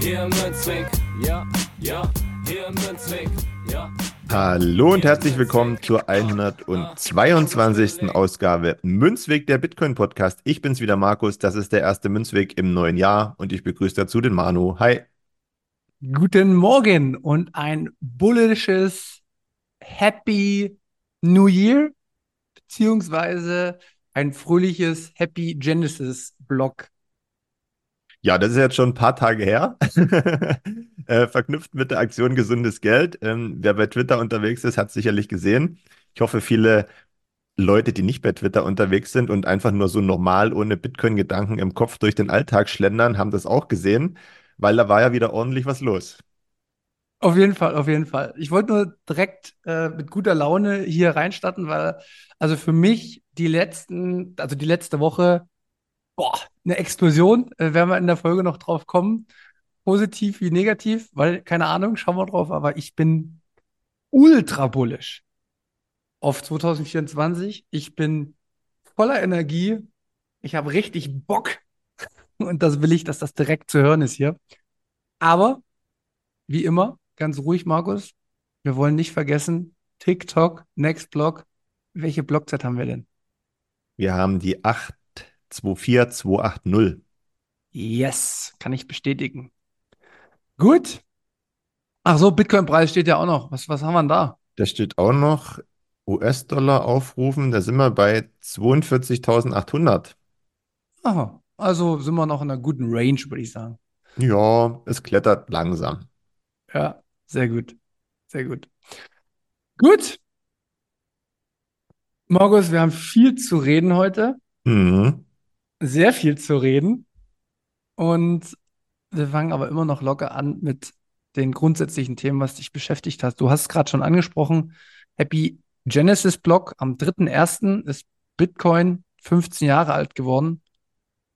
Hier im Münzweg, ja, ja, hier im Münzweg, ja. Hallo und herzlich willkommen zur 122. Ausgabe Münzweg der Bitcoin Podcast. Ich bin's wieder Markus, das ist der erste Münzweg im neuen Jahr und ich begrüße dazu den Manu. Hi. Guten Morgen und ein bullisches Happy New Year beziehungsweise ein fröhliches Happy Genesis Block ja, das ist jetzt schon ein paar Tage her. äh, verknüpft mit der Aktion Gesundes Geld. Ähm, wer bei Twitter unterwegs ist, hat sicherlich gesehen. Ich hoffe, viele Leute, die nicht bei Twitter unterwegs sind und einfach nur so normal ohne Bitcoin-Gedanken im Kopf durch den Alltag schlendern, haben das auch gesehen, weil da war ja wieder ordentlich was los. Auf jeden Fall, auf jeden Fall. Ich wollte nur direkt äh, mit guter Laune hier reinstarten, weil also für mich die letzten, also die letzte Woche boah, eine Explosion. Äh, werden wir in der Folge noch drauf kommen. Positiv wie negativ, weil, keine Ahnung, schauen wir drauf, aber ich bin ultra bullish auf 2024. Ich bin voller Energie. Ich habe richtig Bock. Und das will ich, dass das direkt zu hören ist hier. Aber, wie immer, ganz ruhig, Markus. Wir wollen nicht vergessen, TikTok, Next Blog. Welche Blockzeit haben wir denn? Wir haben die 8 24280. Yes, kann ich bestätigen. Gut. Ach so, Bitcoin-Preis steht ja auch noch. Was, was haben wir denn da? Da steht auch noch US-Dollar aufrufen. Da sind wir bei 42.800. Aha, also sind wir noch in einer guten Range, würde ich sagen. Ja, es klettert langsam. Ja, sehr gut. Sehr gut. Gut. Markus, wir haben viel zu reden heute. Mhm sehr viel zu reden. Und wir fangen aber immer noch locker an mit den grundsätzlichen Themen, was dich beschäftigt hat. Du hast gerade schon angesprochen, Happy Genesis Block am 3.1. ist Bitcoin 15 Jahre alt geworden.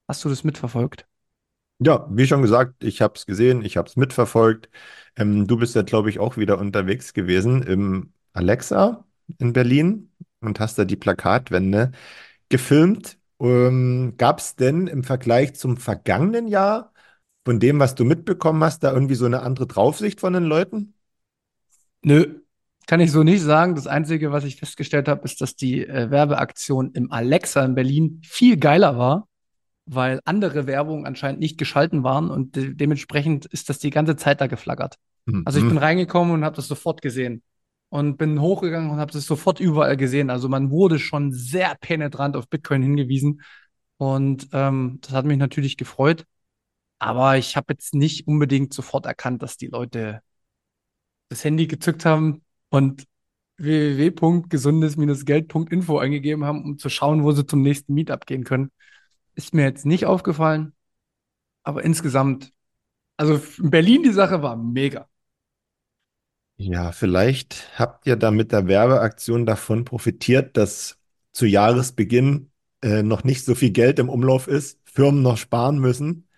Hast du das mitverfolgt? Ja, wie schon gesagt, ich habe es gesehen, ich habe es mitverfolgt. Ähm, du bist ja, glaube ich, auch wieder unterwegs gewesen im Alexa in Berlin und hast da die Plakatwände gefilmt. Ähm, Gab es denn im Vergleich zum vergangenen Jahr, von dem, was du mitbekommen hast, da irgendwie so eine andere Draufsicht von den Leuten? Nö, kann ich so nicht sagen. Das Einzige, was ich festgestellt habe, ist, dass die äh, Werbeaktion im Alexa in Berlin viel geiler war, weil andere Werbung anscheinend nicht geschalten waren und de dementsprechend ist das die ganze Zeit da geflaggert. Mhm. Also ich bin reingekommen und habe das sofort gesehen und bin hochgegangen und habe das sofort überall gesehen. Also man wurde schon sehr penetrant auf Bitcoin hingewiesen und ähm, das hat mich natürlich gefreut. Aber ich habe jetzt nicht unbedingt sofort erkannt, dass die Leute das Handy gezückt haben und www.gesundes-geld.info eingegeben haben, um zu schauen, wo sie zum nächsten Meetup gehen können. Ist mir jetzt nicht aufgefallen, aber insgesamt, also in Berlin die Sache war mega. Ja, vielleicht habt ihr da mit der Werbeaktion davon profitiert, dass zu Jahresbeginn äh, noch nicht so viel Geld im Umlauf ist, Firmen noch sparen müssen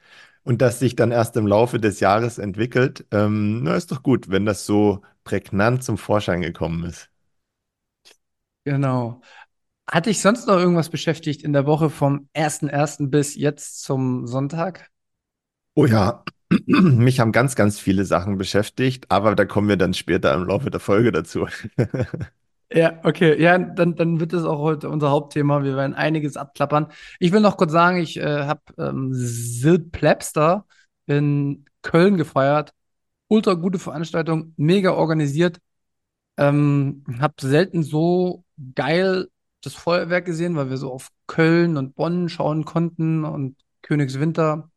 und das sich dann erst im Laufe des Jahres entwickelt. Ähm, na, ist doch gut, wenn das so prägnant zum Vorschein gekommen ist. Genau. Hat dich sonst noch irgendwas beschäftigt in der Woche vom 1.1. bis jetzt zum Sonntag? Oh ja, mich haben ganz, ganz viele Sachen beschäftigt, aber da kommen wir dann später im Laufe der Folge dazu. Ja, okay. Ja, dann, dann wird das auch heute unser Hauptthema. Wir werden einiges abklappern. Ich will noch kurz sagen, ich äh, habe ähm, Sil Plebster in Köln gefeiert. Ultra gute Veranstaltung, mega organisiert. Ähm, habe selten so geil das Feuerwerk gesehen, weil wir so auf Köln und Bonn schauen konnten und Königswinter.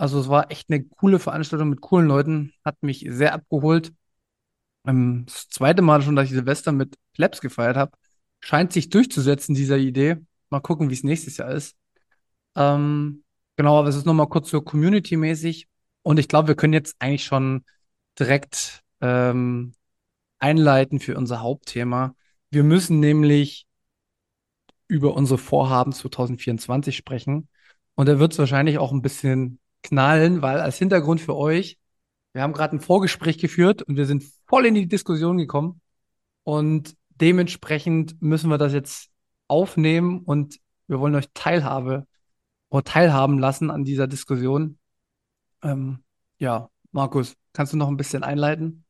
Also es war echt eine coole Veranstaltung mit coolen Leuten, hat mich sehr abgeholt. Ähm, das zweite Mal schon, dass ich Silvester mit Plebs gefeiert habe. Scheint sich durchzusetzen, dieser Idee. Mal gucken, wie es nächstes Jahr ist. Ähm, Genau, aber es ist nochmal kurz so community-mäßig. Und ich glaube, wir können jetzt eigentlich schon direkt ähm, einleiten für unser Hauptthema. Wir müssen nämlich über unsere Vorhaben 2024 sprechen. Und da wird es wahrscheinlich auch ein bisschen knallen, weil als Hintergrund für euch, wir haben gerade ein Vorgespräch geführt und wir sind voll in die Diskussion gekommen. Und dementsprechend müssen wir das jetzt aufnehmen und wir wollen euch Teilhabe oder teilhaben lassen an dieser Diskussion. Ähm, ja, Markus, kannst du noch ein bisschen einleiten?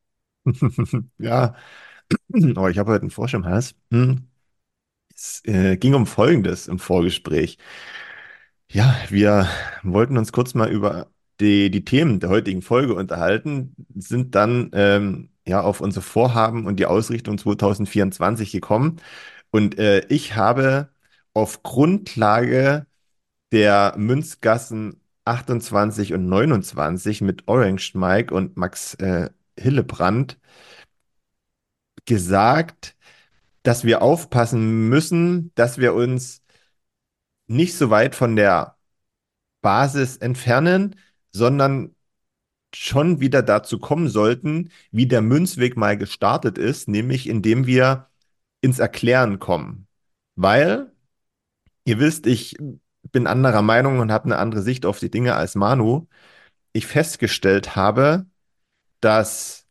Ja, oh, ich habe heute einen Frosch Hals. Hm. Es äh, ging um Folgendes im Vorgespräch. Ja, wir wollten uns kurz mal über die, die Themen der heutigen Folge unterhalten, sind dann ähm, ja auf unsere Vorhaben und die Ausrichtung 2024 gekommen. Und äh, ich habe auf Grundlage der Münzgassen 28 und 29 mit Orange Mike und Max äh, Hillebrand gesagt, dass wir aufpassen müssen, dass wir uns nicht so weit von der Basis entfernen, sondern schon wieder dazu kommen sollten, wie der Münzweg mal gestartet ist, nämlich indem wir ins Erklären kommen. Weil, ihr wisst, ich bin anderer Meinung und habe eine andere Sicht auf die Dinge als Manu. Ich festgestellt habe, dass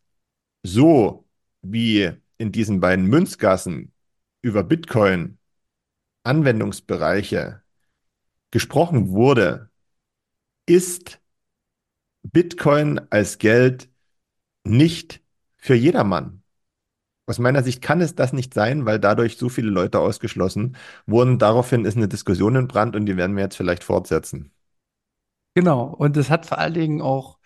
so wie in diesen beiden Münzgassen über Bitcoin Anwendungsbereiche gesprochen wurde, ist Bitcoin als Geld nicht für jedermann. Aus meiner Sicht kann es das nicht sein, weil dadurch so viele Leute ausgeschlossen wurden. Daraufhin ist eine Diskussion in Brand und die werden wir jetzt vielleicht fortsetzen. Genau, und es hat vor allen Dingen auch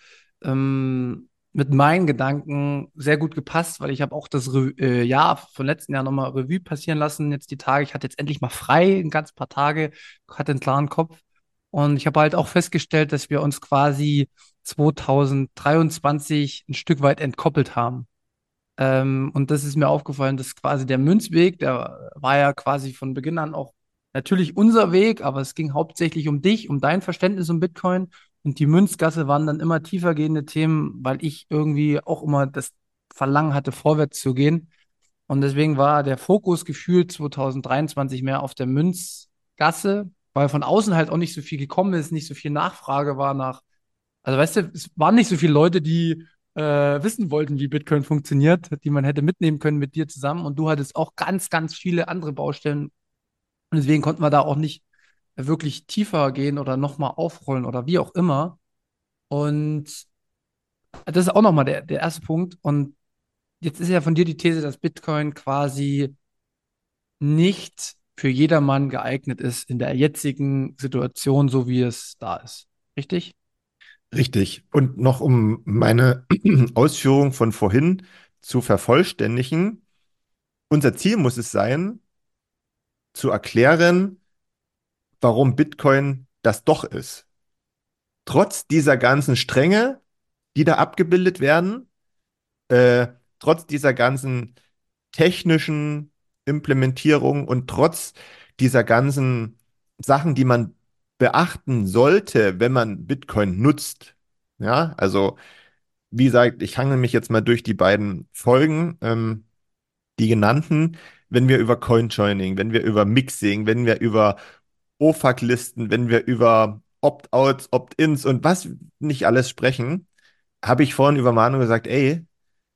ähm, mit meinen Gedanken sehr gut gepasst, weil ich habe auch das Re äh, Jahr von letzten Jahr nochmal Revue passieren lassen, jetzt die Tage. Ich hatte jetzt endlich mal frei, ein ganz paar Tage, hatte einen klaren Kopf. Und ich habe halt auch festgestellt, dass wir uns quasi 2023 ein Stück weit entkoppelt haben. Ähm, und das ist mir aufgefallen, dass quasi der Münzweg, der war ja quasi von Beginn an auch natürlich unser Weg, aber es ging hauptsächlich um dich, um dein Verständnis um Bitcoin. Und die Münzgasse waren dann immer tiefergehende Themen, weil ich irgendwie auch immer das Verlangen hatte, vorwärts zu gehen. Und deswegen war der Fokus gefühlt 2023 mehr auf der Münzgasse, weil von außen halt auch nicht so viel gekommen ist, nicht so viel Nachfrage war nach. Also weißt du, es waren nicht so viele Leute, die äh, wissen wollten, wie Bitcoin funktioniert, die man hätte mitnehmen können mit dir zusammen. Und du hattest auch ganz, ganz viele andere Baustellen. Und deswegen konnten wir da auch nicht wirklich tiefer gehen oder nochmal aufrollen oder wie auch immer. Und das ist auch nochmal der, der erste Punkt. Und jetzt ist ja von dir die These, dass Bitcoin quasi nicht für jedermann geeignet ist in der jetzigen Situation, so wie es da ist. Richtig? Richtig. Und noch um meine Ausführung von vorhin zu vervollständigen, unser Ziel muss es sein, zu erklären, warum Bitcoin das doch ist. Trotz dieser ganzen Stränge, die da abgebildet werden, äh, trotz dieser ganzen technischen Implementierung und trotz dieser ganzen Sachen, die man beachten sollte, wenn man Bitcoin nutzt. Ja, also wie gesagt, ich hange mich jetzt mal durch die beiden Folgen, ähm, die genannten, wenn wir über Coinjoining, wenn wir über Mixing, wenn wir über OFAC-Listen, wenn wir über Opt-outs, Opt-ins und was nicht alles sprechen, habe ich vorhin über Manu gesagt, ey,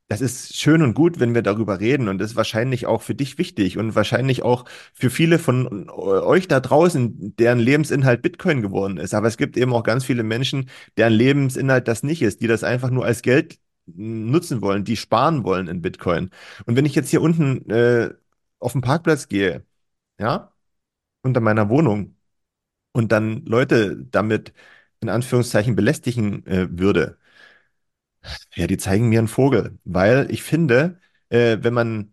das ist schön und gut, wenn wir darüber reden und das ist wahrscheinlich auch für dich wichtig und wahrscheinlich auch für viele von euch da draußen, deren Lebensinhalt Bitcoin geworden ist. Aber es gibt eben auch ganz viele Menschen, deren Lebensinhalt das nicht ist, die das einfach nur als Geld nutzen wollen, die sparen wollen in Bitcoin. Und wenn ich jetzt hier unten äh, auf den Parkplatz gehe, ja, unter meiner Wohnung und dann Leute damit in Anführungszeichen belästigen äh, würde, ja, die zeigen mir einen Vogel, weil ich finde, äh, wenn man,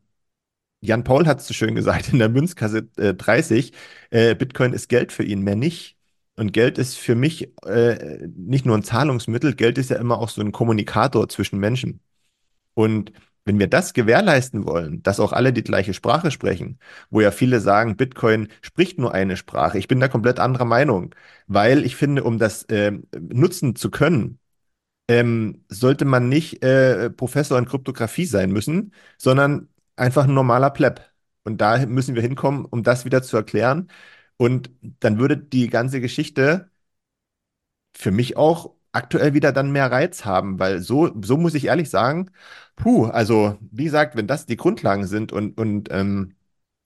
Jan Paul hat es so schön gesagt, in der Münzkasse äh, 30, äh, Bitcoin ist Geld für ihn, mehr nicht. Und Geld ist für mich äh, nicht nur ein Zahlungsmittel, Geld ist ja immer auch so ein Kommunikator zwischen Menschen. Und Wenn wir das gewährleisten wollen, dass auch alle die gleiche Sprache sprechen, wo ja viele sagen, Bitcoin spricht nur eine Sprache. Ich bin da komplett anderer Meinung, weil ich finde, um das äh, nutzen zu können, ähm, sollte man nicht äh, Professor in Kryptographie sein müssen, sondern einfach ein normaler Pleb. Und da müssen wir hinkommen, um das wieder zu erklären. Und dann würde die ganze Geschichte für mich auch aktuell wieder dann mehr Reiz haben, weil so, so muss ich ehrlich sagen, puh, also wie gesagt, wenn das die Grundlagen sind und, und ähm,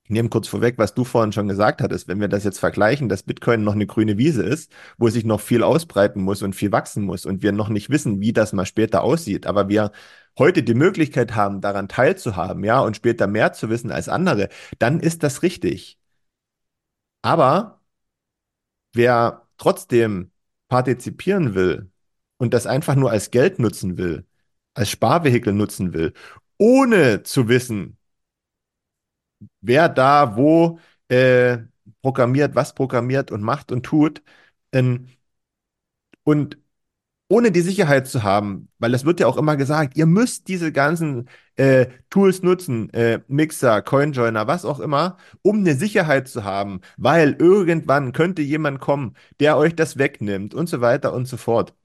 ich nehme kurz vorweg, was du vorhin schon gesagt hattest, wenn wir das jetzt vergleichen, dass Bitcoin noch eine grüne Wiese ist, wo sich noch viel ausbreiten muss und viel wachsen muss und wir noch nicht wissen, wie das mal später aussieht, aber wir heute die Möglichkeit haben, daran teilzuhaben, ja, und später mehr zu wissen als andere, dann ist das richtig. Aber wer trotzdem partizipieren will und das einfach nur als Geld nutzen will, als Sparvehikel nutzen will, ohne zu wissen, wer da wo äh, programmiert, was programmiert und macht und tut, ähm, und ohne die Sicherheit zu haben, weil es wird ja auch immer gesagt, ihr müsst diese ganzen äh, Tools nutzen, äh, Mixer, Coinjoiner, was auch immer, um eine Sicherheit zu haben, weil irgendwann könnte jemand kommen, der euch das wegnimmt und so weiter und so fort.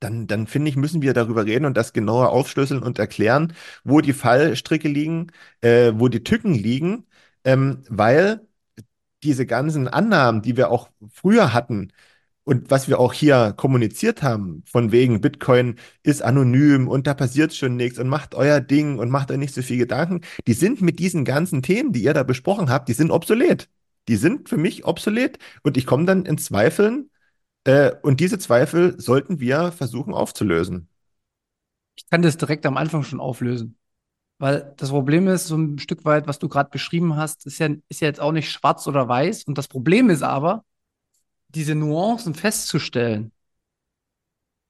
Dann, dann finde ich, müssen wir darüber reden und das genauer aufschlüsseln und erklären, wo die Fallstricke liegen, äh, wo die Tücken liegen, ähm, weil diese ganzen Annahmen, die wir auch früher hatten, und was wir auch hier kommuniziert haben, von wegen Bitcoin ist anonym und da passiert schon nichts und macht euer Ding und macht euch nicht so viel Gedanken, die sind mit diesen ganzen Themen, die ihr da besprochen habt, die sind obsolet. Die sind für mich obsolet und ich komme dann in Zweifeln äh, und diese Zweifel sollten wir versuchen aufzulösen. Ich kann das direkt am Anfang schon auflösen. Weil das Problem ist, so ein Stück weit, was du gerade beschrieben hast, ist ja, ist ja jetzt auch nicht schwarz oder weiß. Und das Problem ist aber, diese Nuancen festzustellen,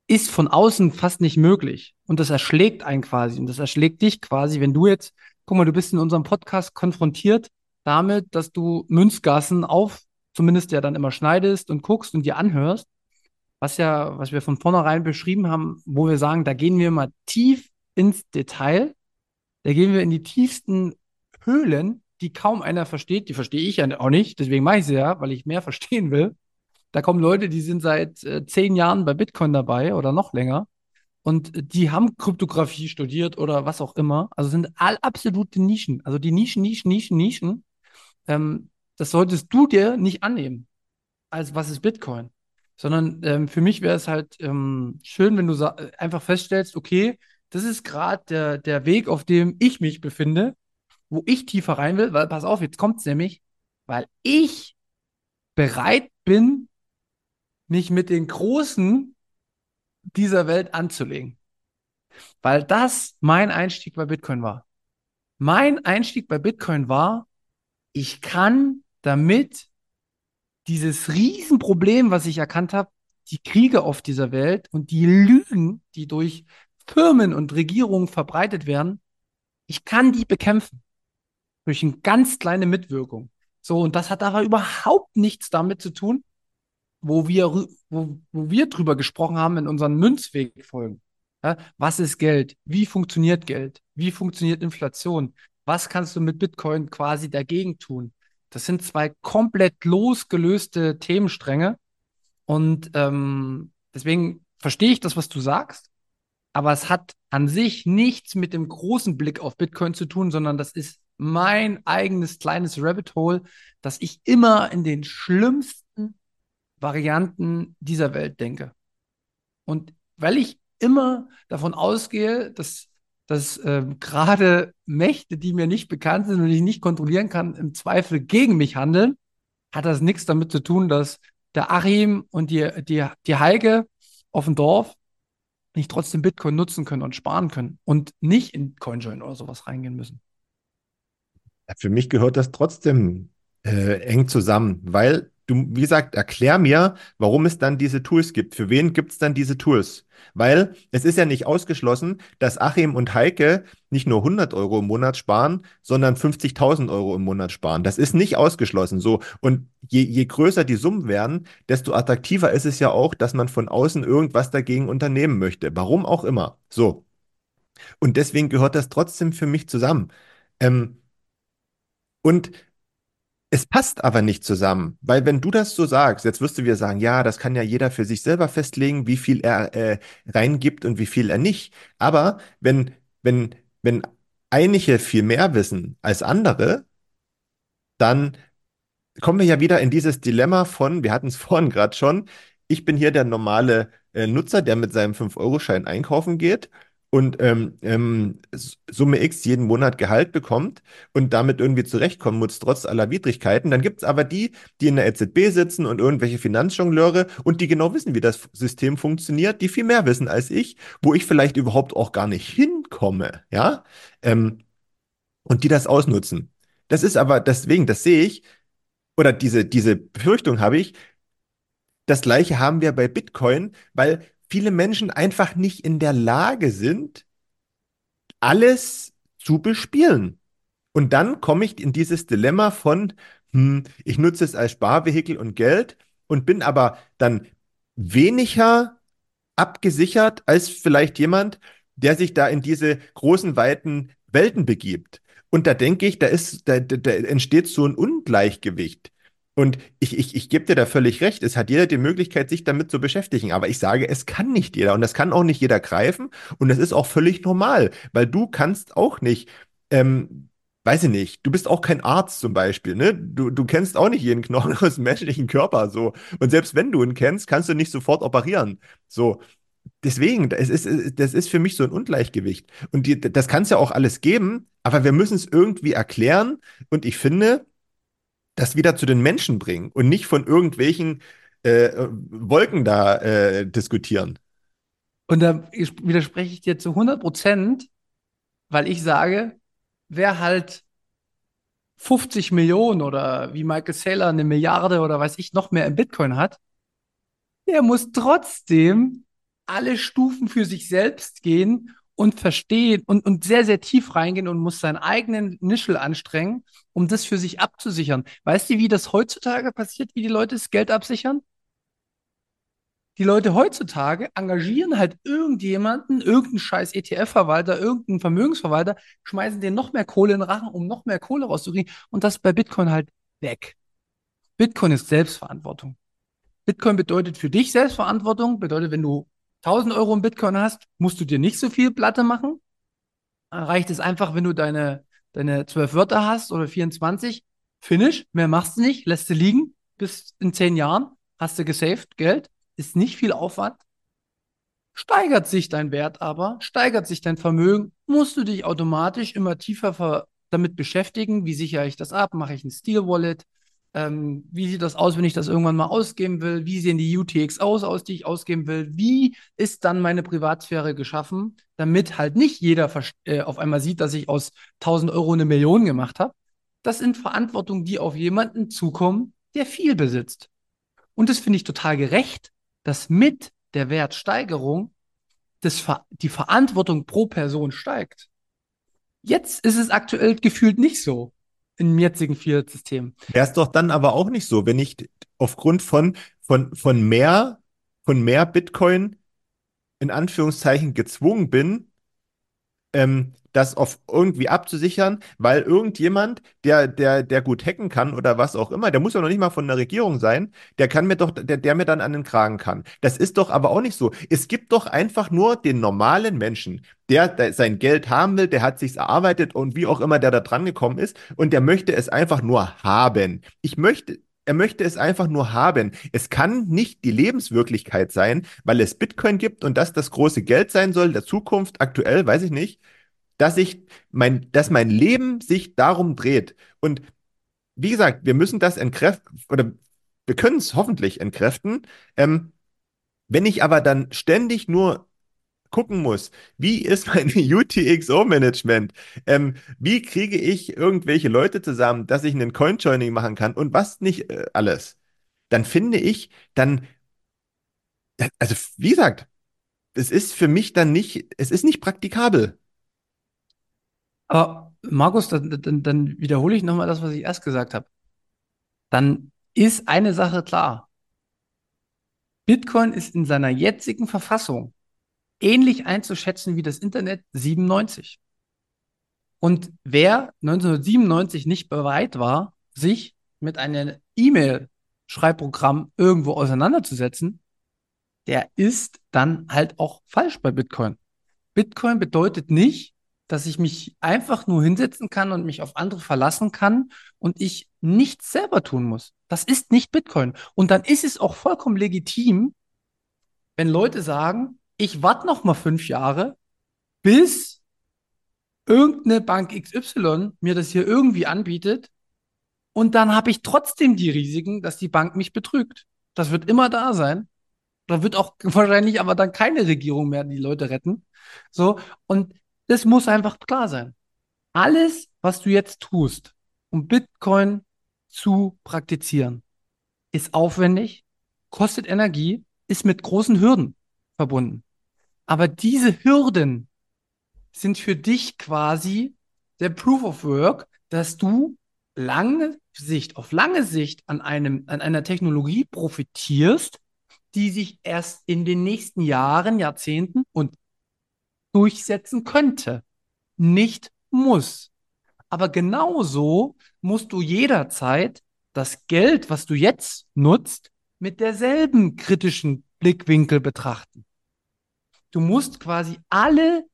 ist von außen fast nicht möglich. Und das erschlägt einen quasi. Und das erschlägt dich quasi, wenn du jetzt, guck mal, du bist in unserem Podcast konfrontiert damit, dass du Münzgassen auf, zumindest ja dann immer schneidest und guckst und dir anhörst. Was ja, was wir von vornherein beschrieben haben, wo wir sagen, da gehen wir mal tief ins Detail. Da gehen wir in die tiefsten Höhlen, die kaum einer versteht. Die verstehe ich ja auch nicht. Deswegen mache ich sie ja, weil ich mehr verstehen will. Da kommen Leute, die sind seit äh, zehn Jahren bei Bitcoin dabei oder noch länger. Und die haben Kryptographie studiert oder was auch immer. Also sind all absolute Nischen. Also die Nischen, Nischen, Nischen, Nischen. Ähm, das solltest du dir nicht annehmen. Als was ist Bitcoin? Sondern ähm, für mich wäre es halt ähm, schön, wenn du einfach feststellst, okay, das ist gerade der, der Weg, auf dem ich mich befinde, wo ich tiefer rein will, weil pass auf, jetzt kommt es nämlich, weil ich bereit bin, mich mit den Großen dieser Welt anzulegen. Weil das mein Einstieg bei Bitcoin war. Mein Einstieg bei Bitcoin war, ich kann damit dieses Riesenproblem, was ich erkannt habe, die Kriege auf dieser Welt und die Lügen, die durch Firmen und Regierungen verbreitet werden, ich kann die bekämpfen. Durch eine ganz kleine Mitwirkung. So, und das hat aber überhaupt nichts damit zu tun, wo wir, wo, wo wir drüber gesprochen haben in unseren Münzwegfolgen. Ja, was ist Geld? Wie funktioniert Geld? Wie funktioniert Inflation? Was kannst du mit Bitcoin quasi dagegen tun? Das sind zwei komplett losgelöste Themenstränge. Und ähm, deswegen verstehe ich das, was du sagst. Aber es hat an sich nichts mit dem großen Blick auf Bitcoin zu tun, sondern das ist mein eigenes kleines Rabbit Hole, das ich immer in den schlimmsten Varianten dieser Welt denke. Und weil ich immer davon ausgehe, dass, dass äh, gerade Mächte, die mir nicht bekannt sind und ich nicht kontrollieren kann, im Zweifel gegen mich handeln, hat das nichts damit zu tun, dass der Achim und die, die, die Heike auf dem Dorf nicht trotzdem Bitcoin nutzen können und sparen können und nicht in CoinJoin oder sowas reingehen müssen. Für mich gehört das trotzdem äh, eng zusammen, weil du, wie gesagt, erklär mir, warum es dann diese Tools gibt. Für wen gibt es dann diese Tools? Weil es ist ja nicht ausgeschlossen, dass Achim und Heike nicht nur 100 Euro im Monat sparen, sondern 50.000 Euro im Monat sparen. Das ist nicht ausgeschlossen so. Und je, je größer die Summen werden, desto attraktiver ist es ja auch, dass man von außen irgendwas dagegen unternehmen möchte. Warum auch immer. So. Und deswegen gehört das trotzdem für mich zusammen. Ähm, und es passt aber nicht zusammen, weil wenn du das so sagst, jetzt wirst du wieder sagen, ja, das kann ja jeder für sich selber festlegen, wie viel er äh, reingibt und wie viel er nicht. Aber wenn, wenn, wenn einige viel mehr wissen als andere, dann kommen wir ja wieder in dieses Dilemma von, wir hatten es vorhin gerade schon, ich bin hier der normale äh, Nutzer, der mit seinem 5-Euro-Schein einkaufen geht und ähm, ähm, Summe X jeden Monat Gehalt bekommt und damit irgendwie zurechtkommen muss, trotz aller Widrigkeiten. Dann gibt es aber die, die in der EZB sitzen und irgendwelche Finanzjongleure und die genau wissen, wie das System funktioniert, die viel mehr wissen als ich, wo ich vielleicht überhaupt auch gar nicht hinkomme, ja, ähm, und die das ausnutzen. Das ist aber deswegen, das sehe ich, oder diese, diese Befürchtung habe ich, das gleiche haben wir bei Bitcoin, weil viele Menschen einfach nicht in der Lage sind, alles zu bespielen. Und dann komme ich in dieses Dilemma von, hm, ich nutze es als Sparvehikel und Geld und bin aber dann weniger abgesichert als vielleicht jemand, der sich da in diese großen, weiten Welten begibt. Und da denke ich, da ist, da, da entsteht so ein Ungleichgewicht. Und ich, ich, ich gebe dir da völlig recht. Es hat jeder die Möglichkeit, sich damit zu beschäftigen. Aber ich sage, es kann nicht jeder. Und das kann auch nicht jeder greifen. Und das ist auch völlig normal, weil du kannst auch nicht, ähm, weiß ich nicht, du bist auch kein Arzt zum Beispiel, ne? Du, du kennst auch nicht jeden Knochen aus dem menschlichen Körper, so. Und selbst wenn du ihn kennst, kannst du nicht sofort operieren. So. Deswegen, das ist, das ist für mich so ein Ungleichgewicht. Und die, das kann es ja auch alles geben, aber wir müssen es irgendwie erklären. Und ich finde, das wieder zu den Menschen bringen und nicht von irgendwelchen äh, Wolken da äh, diskutieren. Und da widerspreche ich dir zu 100 Prozent, weil ich sage, wer halt 50 Millionen oder wie Michael Saylor eine Milliarde oder weiß ich noch mehr im Bitcoin hat, der muss trotzdem alle Stufen für sich selbst gehen und verstehen und, und sehr, sehr tief reingehen und muss seinen eigenen Nischel anstrengen, um das für sich abzusichern. Weißt du, wie das heutzutage passiert, wie die Leute das Geld absichern? Die Leute heutzutage engagieren halt irgendjemanden, irgendeinen scheiß ETF-Verwalter, irgendeinen Vermögensverwalter, schmeißen den noch mehr Kohle in den Rachen, um noch mehr Kohle rauszukriegen und das bei Bitcoin halt weg. Bitcoin ist Selbstverantwortung. Bitcoin bedeutet für dich Selbstverantwortung, bedeutet, wenn du 1000 Euro in Bitcoin hast, musst du dir nicht so viel Platte machen. Reicht es einfach, wenn du deine, deine 12 Wörter hast oder 24. Finish, mehr machst du nicht, lässt du liegen. Bis in 10 Jahren hast du gesaved Geld. Ist nicht viel Aufwand. Steigert sich dein Wert aber, steigert sich dein Vermögen, musst du dich automatisch immer tiefer damit beschäftigen. Wie sichere ich das ab? Mache ich ein Steel Wallet? Ähm, wie sieht das aus, wenn ich das irgendwann mal ausgeben will? Wie sehen die UTX aus, aus die ich ausgeben will? Wie ist dann meine Privatsphäre geschaffen, damit halt nicht jeder äh, auf einmal sieht, dass ich aus 1000 Euro eine Million gemacht habe? Das sind Verantwortungen, die auf jemanden zukommen, der viel besitzt. Und das finde ich total gerecht, dass mit der Wertsteigerung das Ver die Verantwortung pro Person steigt. Jetzt ist es aktuell gefühlt nicht so im jetzigen Fiat-System. Wäre es doch dann aber auch nicht so, wenn ich aufgrund von, von, von mehr, von mehr Bitcoin in Anführungszeichen gezwungen bin, ähm, das auf irgendwie abzusichern, weil irgendjemand, der, der, der gut hacken kann oder was auch immer, der muss ja noch nicht mal von der Regierung sein, der kann mir doch, der, der mir dann an den Kragen kann. Das ist doch aber auch nicht so. Es gibt doch einfach nur den normalen Menschen, der, der sein Geld haben will, der hat sich's erarbeitet und wie auch immer der da dran gekommen ist und der möchte es einfach nur haben. Ich möchte, er möchte es einfach nur haben. Es kann nicht die Lebenswirklichkeit sein, weil es Bitcoin gibt und das das große Geld sein soll, der Zukunft, aktuell, weiß ich nicht dass ich mein, dass mein Leben sich darum dreht. Und wie gesagt, wir müssen das entkräften, oder wir können es hoffentlich entkräften. Ähm, wenn ich aber dann ständig nur gucken muss, wie ist mein UTXO-Management? Ähm, wie kriege ich irgendwelche Leute zusammen, dass ich einen Coinjoining machen kann und was nicht äh, alles? Dann finde ich, dann, also wie gesagt, es ist für mich dann nicht, es ist nicht praktikabel. Aber Markus, dann, dann, dann wiederhole ich nochmal das, was ich erst gesagt habe. Dann ist eine Sache klar. Bitcoin ist in seiner jetzigen Verfassung ähnlich einzuschätzen wie das Internet 97. Und wer 1997 nicht bereit war, sich mit einem E-Mail-Schreibprogramm irgendwo auseinanderzusetzen, der ist dann halt auch falsch bei Bitcoin. Bitcoin bedeutet nicht, dass ich mich einfach nur hinsetzen kann und mich auf andere verlassen kann und ich nichts selber tun muss. Das ist nicht Bitcoin. Und dann ist es auch vollkommen legitim, wenn Leute sagen, ich warte noch mal fünf Jahre, bis irgendeine Bank XY mir das hier irgendwie anbietet und dann habe ich trotzdem die Risiken, dass die Bank mich betrügt. Das wird immer da sein. Da wird auch wahrscheinlich aber dann keine Regierung mehr die Leute retten. So. Und das muss einfach klar sein. Alles, was du jetzt tust, um Bitcoin zu praktizieren, ist aufwendig, kostet Energie, ist mit großen Hürden verbunden. Aber diese Hürden sind für dich quasi der Proof of Work, dass du lange Sicht, auf lange Sicht an einem, an einer Technologie profitierst, die sich erst in den nächsten Jahren, Jahrzehnten und durchsetzen könnte. Nicht muss. Aber genauso musst du jederzeit das Geld, was du jetzt nutzt, mit derselben kritischen Blickwinkel betrachten. Du musst quasi alle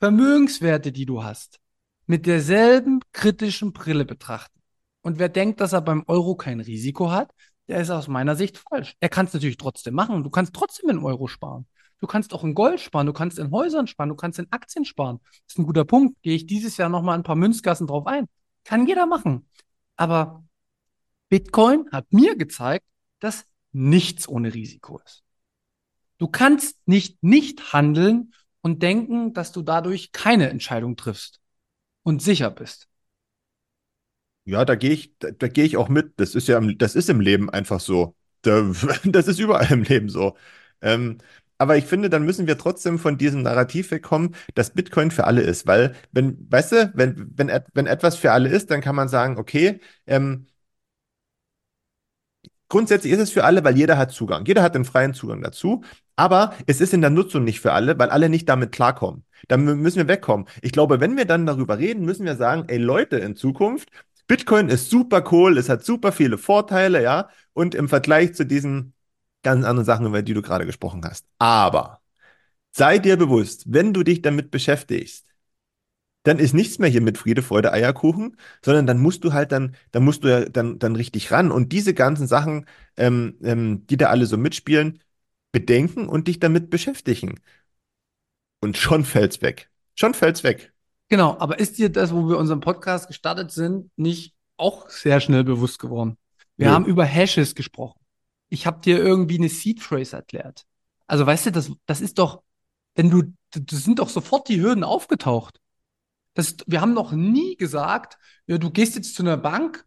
Vermögenswerte, die du hast, mit derselben kritischen Brille betrachten. Und wer denkt, dass er beim Euro kein Risiko hat, der ist aus meiner Sicht falsch. Er kann es natürlich trotzdem machen. Du kannst trotzdem in Euro sparen. Du kannst auch in Gold sparen, du kannst in Häusern sparen, du kannst in Aktien sparen. Das ist ein guter Punkt. Gehe ich dieses Jahr nochmal ein paar Münzgassen drauf ein. Kann jeder machen. Aber Bitcoin hat mir gezeigt, dass nichts ohne Risiko ist. Du kannst nicht nicht handeln und denken, dass du dadurch keine Entscheidung triffst und sicher bist. Ja, da gehe ich, da, da gehe ich auch mit. Das ist ja, im, das ist im Leben einfach so. Da, das ist überall im Leben so. Ähm, aber ich finde, dann müssen wir trotzdem von diesem Narrativ wegkommen, dass Bitcoin für alle ist. Weil, wenn, weißt du, wenn, wenn, wenn etwas für alle ist, dann kann man sagen, okay, ähm, grundsätzlich ist es für alle, weil jeder hat Zugang. Jeder hat den freien Zugang dazu. Aber es ist in der Nutzung nicht für alle, weil alle nicht damit klarkommen. Da müssen wir wegkommen. Ich glaube, wenn wir dann darüber reden, müssen wir sagen, ey Leute, in Zukunft, Bitcoin ist super cool, es hat super viele Vorteile, ja. Und im Vergleich zu diesen ganz anderen Sachen, über die du gerade gesprochen hast. Aber sei dir bewusst, wenn du dich damit beschäftigst, dann ist nichts mehr hier mit Friede, Freude, Eierkuchen, sondern dann musst du halt dann, dann musst du ja dann, dann richtig ran und diese ganzen Sachen, ähm, ähm, die da alle so mitspielen, bedenken und dich damit beschäftigen. Und schon fällt's weg. Schon fällt's weg. Genau, aber ist dir das, wo wir unseren Podcast gestartet sind, nicht auch sehr schnell bewusst geworden? Wir ja. haben über Hashes gesprochen. Ich habe dir irgendwie eine Seed Phrase erklärt. Also weißt du, das, das ist doch, wenn du, das sind doch sofort die Hürden aufgetaucht. Das, wir haben noch nie gesagt, ja, du gehst jetzt zu einer Bank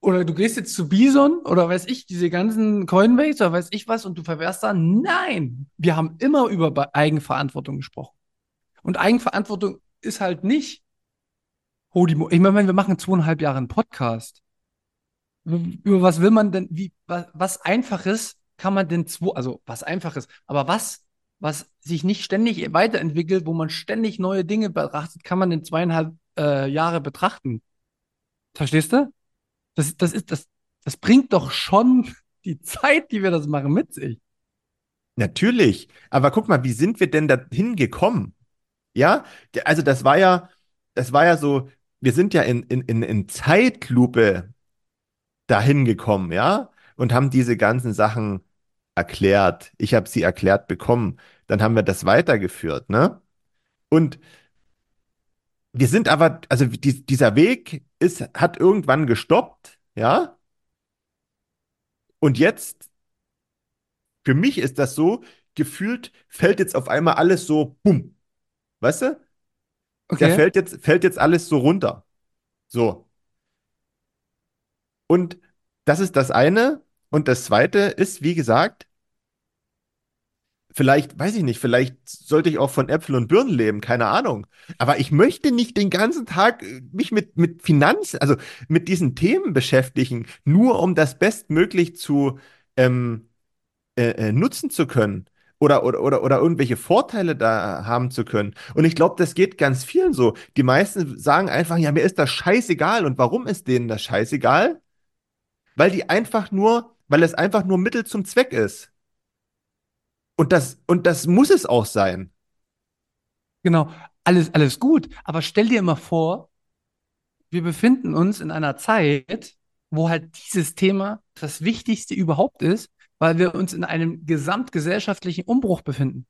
oder du gehst jetzt zu Bison oder weiß ich, diese ganzen Coinbase oder weiß ich was und du verwehrst da. Nein, wir haben immer über Eigenverantwortung gesprochen. Und Eigenverantwortung ist halt nicht, oh, die, ich meine, wir machen zweieinhalb Jahre einen Podcast. Über was will man denn, wie, was, was Einfaches kann man denn zwei, also was Einfaches, aber was was sich nicht ständig weiterentwickelt, wo man ständig neue Dinge betrachtet, kann man in zweieinhalb äh, Jahre betrachten. Verstehst du? Das, das, ist, das, das bringt doch schon die Zeit, die wir das machen, mit sich. Natürlich. Aber guck mal, wie sind wir denn da hingekommen? Ja, also das war ja, das war ja so, wir sind ja in, in, in, in Zeitlupe dahin gekommen, ja, und haben diese ganzen Sachen erklärt. Ich habe sie erklärt bekommen. Dann haben wir das weitergeführt, ne? Und wir sind aber, also die, dieser Weg ist, hat irgendwann gestoppt, ja? Und jetzt, für mich ist das so, gefühlt fällt jetzt auf einmal alles so, bumm. Weißt du? Okay. Da fällt jetzt, fällt jetzt alles so runter. So. Und das ist das eine. Und das zweite ist, wie gesagt, vielleicht, weiß ich nicht, vielleicht sollte ich auch von Äpfel und Birnen leben, keine Ahnung. Aber ich möchte nicht den ganzen Tag äh, mich mit, mit Finanz, also mit diesen Themen beschäftigen, nur um das bestmöglich zu ähm, äh, äh, nutzen zu können. oder, oder, oder, oder irgendwelche Vorteile da haben zu können. Und ich glaube, das geht ganz vielen so. Die meisten sagen einfach, ja, mir ist das scheißegal. Und warum ist denen das scheißegal? Weil die einfach nur, weil es einfach nur Mittel zum Zweck ist. Und das, und das muss es auch sein. Genau, alles, alles gut. Aber stell dir immer vor, wir befinden uns in einer Zeit, wo halt dieses Thema das Wichtigste überhaupt ist, weil wir uns in einem gesamtgesellschaftlichen Umbruch befinden.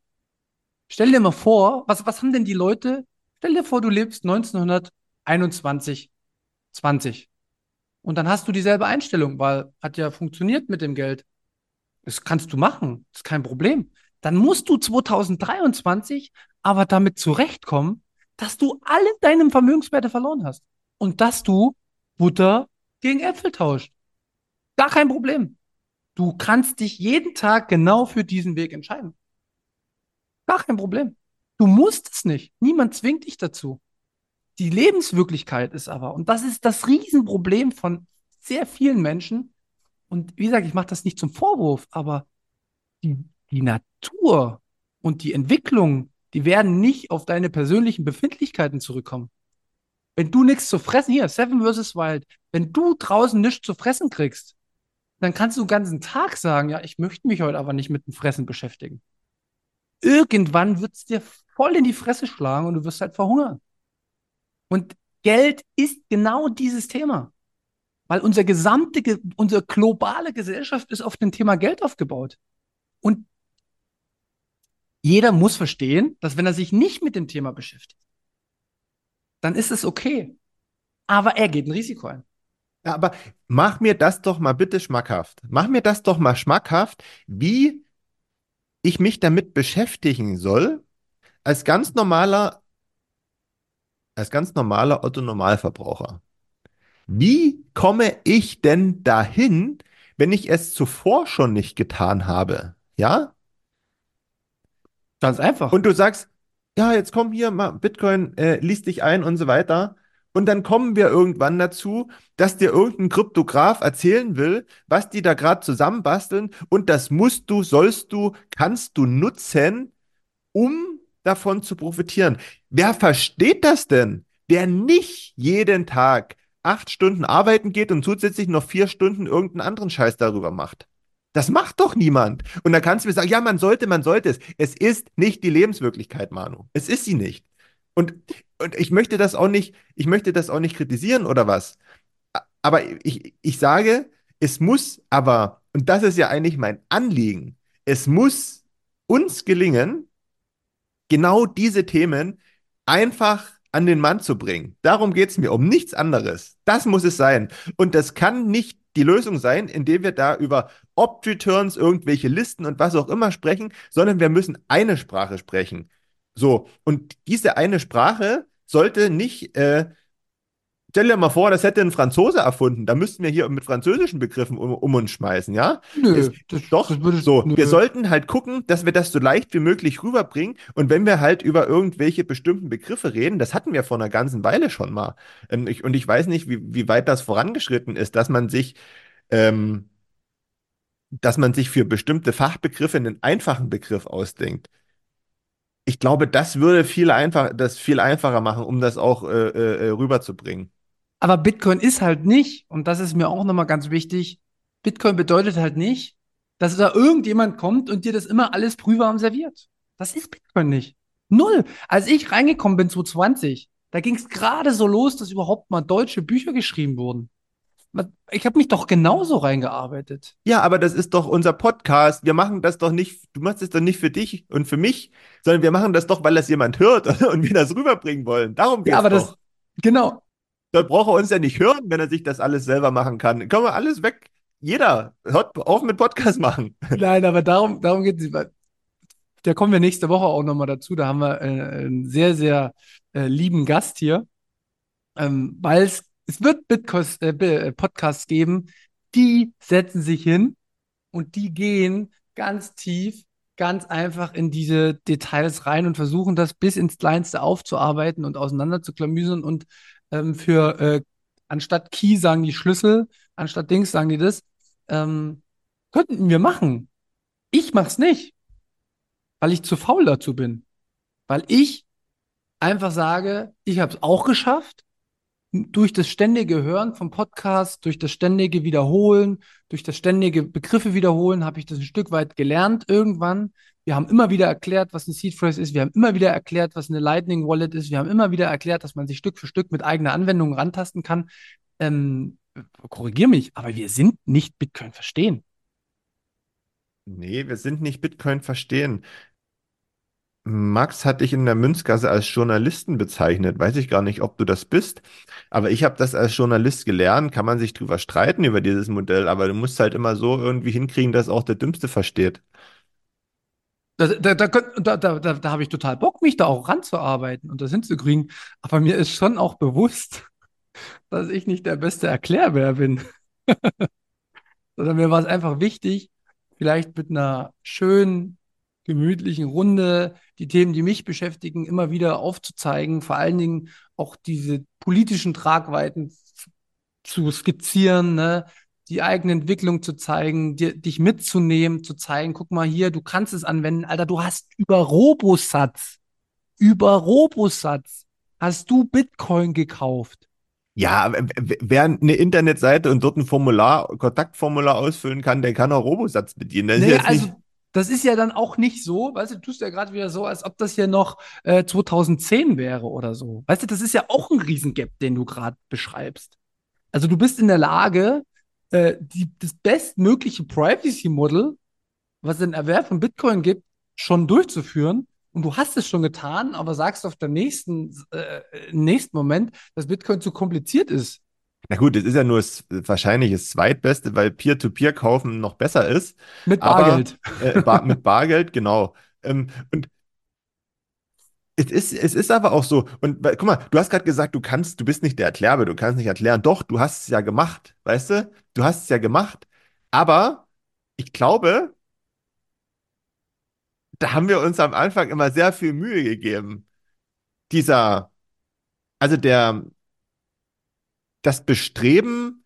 Stell dir mal vor, was, was haben denn die Leute? Stell dir vor, du lebst 1921, 20. Und dann hast du dieselbe Einstellung, weil hat ja funktioniert mit dem Geld. Das kannst du machen, das ist kein Problem. Dann musst du 2023 aber damit zurechtkommen, dass du alle deine Vermögenswerte verloren hast und dass du Butter gegen Äpfel tauscht. Gar kein Problem. Du kannst dich jeden Tag genau für diesen Weg entscheiden. Gar kein Problem. Du musst es nicht. Niemand zwingt dich dazu. Die Lebenswirklichkeit ist aber, und das ist das Riesenproblem von sehr vielen Menschen, und wie gesagt, ich mache das nicht zum Vorwurf, aber die, die Natur und die Entwicklung, die werden nicht auf deine persönlichen Befindlichkeiten zurückkommen. Wenn du nichts zu fressen, hier, Seven vs. Wild, wenn du draußen nichts zu fressen kriegst, dann kannst du den ganzen Tag sagen, ja, ich möchte mich heute aber nicht mit dem Fressen beschäftigen. Irgendwann wird es dir voll in die Fresse schlagen und du wirst halt verhungern. Und Geld ist genau dieses Thema. Weil unsere gesamte, unsere globale Gesellschaft ist auf dem Thema Geld aufgebaut. Und jeder muss verstehen, dass wenn er sich nicht mit dem Thema beschäftigt, dann ist es okay. Aber er geht ein Risiko ein. Ja, aber mach mir das doch mal bitte schmackhaft. Mach mir das doch mal schmackhaft, wie ich mich damit beschäftigen soll, als ganz normaler, als ganz normaler Otto-Normalverbraucher. Wie komme ich denn dahin, wenn ich es zuvor schon nicht getan habe? Ja? Ganz einfach. Und du sagst, ja, jetzt komm hier, mal Bitcoin, äh, liest dich ein und so weiter. Und dann kommen wir irgendwann dazu, dass dir irgendein Kryptograf erzählen will, was die da gerade zusammenbasteln. Und das musst du, sollst du, kannst du nutzen, um davon zu profitieren. Wer versteht das denn? Wer nicht jeden Tag acht Stunden arbeiten geht und zusätzlich noch vier Stunden irgendeinen anderen Scheiß darüber macht. Das macht doch niemand. Und dann kannst du mir sagen, ja, man sollte, man sollte es. Es ist nicht die Lebenswirklichkeit, Manu. Es ist sie nicht. Und, und ich möchte das auch nicht, ich möchte das auch nicht kritisieren oder was. Aber ich, ich sage, es muss aber, und das ist ja eigentlich mein Anliegen, es muss uns gelingen, genau diese Themen einfach an den Mann zu bringen. Darum geht es mir, um nichts anderes. Das muss es sein. Und das kann nicht die Lösung sein, indem wir da über Opt-Returns, irgendwelche Listen und was auch immer sprechen, sondern wir müssen eine Sprache sprechen. So, und diese eine Sprache sollte nicht, äh, stell dir mal vor, das hätte ein Franzose erfunden. Da müssten wir hier mit französischen Begriffen um, um uns schmeißen, ja? Nö, es, das, doch, das würde, so. nö. Wir sollten halt gucken, dass wir das so leicht wie möglich rüberbringen. Und wenn wir halt über irgendwelche bestimmten Begriffe reden, das hatten wir vor einer ganzen Weile schon mal. Ähm, ich, und ich weiß nicht, wie, wie weit das vorangeschritten ist, dass man sich ähm, dass man sich für bestimmte Fachbegriffe einen einfachen Begriff ausdenkt. Ich glaube, das würde viel einfach, das viel einfacher machen, um das auch äh, äh, rüberzubringen. Aber Bitcoin ist halt nicht, und das ist mir auch nochmal ganz wichtig, Bitcoin bedeutet halt nicht, dass da irgendjemand kommt und dir das immer alles prüfwarm serviert. Das ist Bitcoin nicht. Null. Als ich reingekommen bin 2020, da ging es gerade so los, dass überhaupt mal deutsche Bücher geschrieben wurden. Ich habe mich doch genauso reingearbeitet. Ja, aber das ist doch unser Podcast. Wir machen das doch nicht, du machst es doch nicht für dich und für mich, sondern wir machen das doch, weil das jemand hört und wir das rüberbringen wollen. Darum geht's Ja, aber doch. das, genau. Da braucht er uns ja nicht hören, wenn er sich das alles selber machen kann. Können wir alles weg. Jeder hört auf mit Podcast machen. Nein, aber darum, darum geht es. Da kommen wir nächste Woche auch nochmal dazu. Da haben wir äh, einen sehr, sehr äh, lieben Gast hier, ähm, weil es, wird Bitcoins, äh, Bi- Podcasts geben, die setzen sich hin und die gehen ganz tief, ganz einfach in diese Details rein und versuchen das bis ins Kleinste aufzuarbeiten und auseinanderzuklamüsern und ähm, für äh, anstatt Key sagen die Schlüssel, anstatt Dings sagen die das, ähm, könnten wir machen. Ich mach's nicht. weil ich zu faul dazu bin. Weil ich einfach sage, ich habe es auch geschafft. Durch das ständige Hören vom Podcast, durch das ständige Wiederholen, durch das ständige Begriffe wiederholen, habe ich das ein Stück weit gelernt irgendwann. Wir haben immer wieder erklärt, was eine Seed Phrase ist. Wir haben immer wieder erklärt, was eine Lightning Wallet ist. Wir haben immer wieder erklärt, dass man sich Stück für Stück mit eigener Anwendung rantasten kann. Ähm, korrigier mich, aber wir sind nicht Bitcoin verstehen. Nee, wir sind nicht Bitcoin verstehen. Max hat dich in der Münzgasse als Journalisten bezeichnet. Weiß ich gar nicht, ob du das bist, aber ich habe das als Journalist gelernt. Kann man sich drüber streiten über dieses Modell, aber du musst halt immer so irgendwie hinkriegen, dass auch der Dümmste versteht. Da, da, da, da, da, da, habe ich total Bock, mich da auch ranzuarbeiten und das hinzukriegen. Aber mir ist schon auch bewusst, dass ich nicht der beste Erklärbär bin. Sondern mir war es einfach wichtig, vielleicht mit einer schönen, gemütlichen Runde die Themen, die mich beschäftigen, immer wieder aufzuzeigen, vor allen Dingen auch diese politischen Tragweiten zu skizzieren, ne? Die eigene Entwicklung zu zeigen, dir, dich mitzunehmen, zu zeigen, guck mal hier, du kannst es anwenden, Alter, du hast über Robosatz, über Robosatz hast du Bitcoin gekauft. Ja, wer eine Internetseite und dort ein Formular, Kontaktformular ausfüllen kann, der kann auch Robosatz bedienen. Das, naja, ist also, das ist ja dann auch nicht so, weißt du, du tust ja gerade wieder so, als ob das hier noch äh, 2010 wäre oder so. Weißt du, das ist ja auch ein Riesengap, den du gerade beschreibst. Also du bist in der Lage, äh, die, das bestmögliche Privacy-Model, was den Erwerb von Bitcoin gibt, schon durchzuführen und du hast es schon getan, aber sagst auf der nächsten, äh, nächsten Moment, dass Bitcoin zu kompliziert ist. Na gut, es ist ja nur das, wahrscheinlich das zweitbeste, weil Peer-to-Peer kaufen noch besser ist. Mit Bargeld. Aber, äh, bar, mit Bargeld, genau. Ähm, und es ist, es ist aber auch so. Und guck mal, du hast gerade gesagt, du kannst, du bist nicht der Erklärer, du kannst nicht erklären. Doch, du hast es ja gemacht, weißt du? Du hast es ja gemacht. Aber ich glaube, da haben wir uns am Anfang immer sehr viel Mühe gegeben. Dieser, also der, das Bestreben,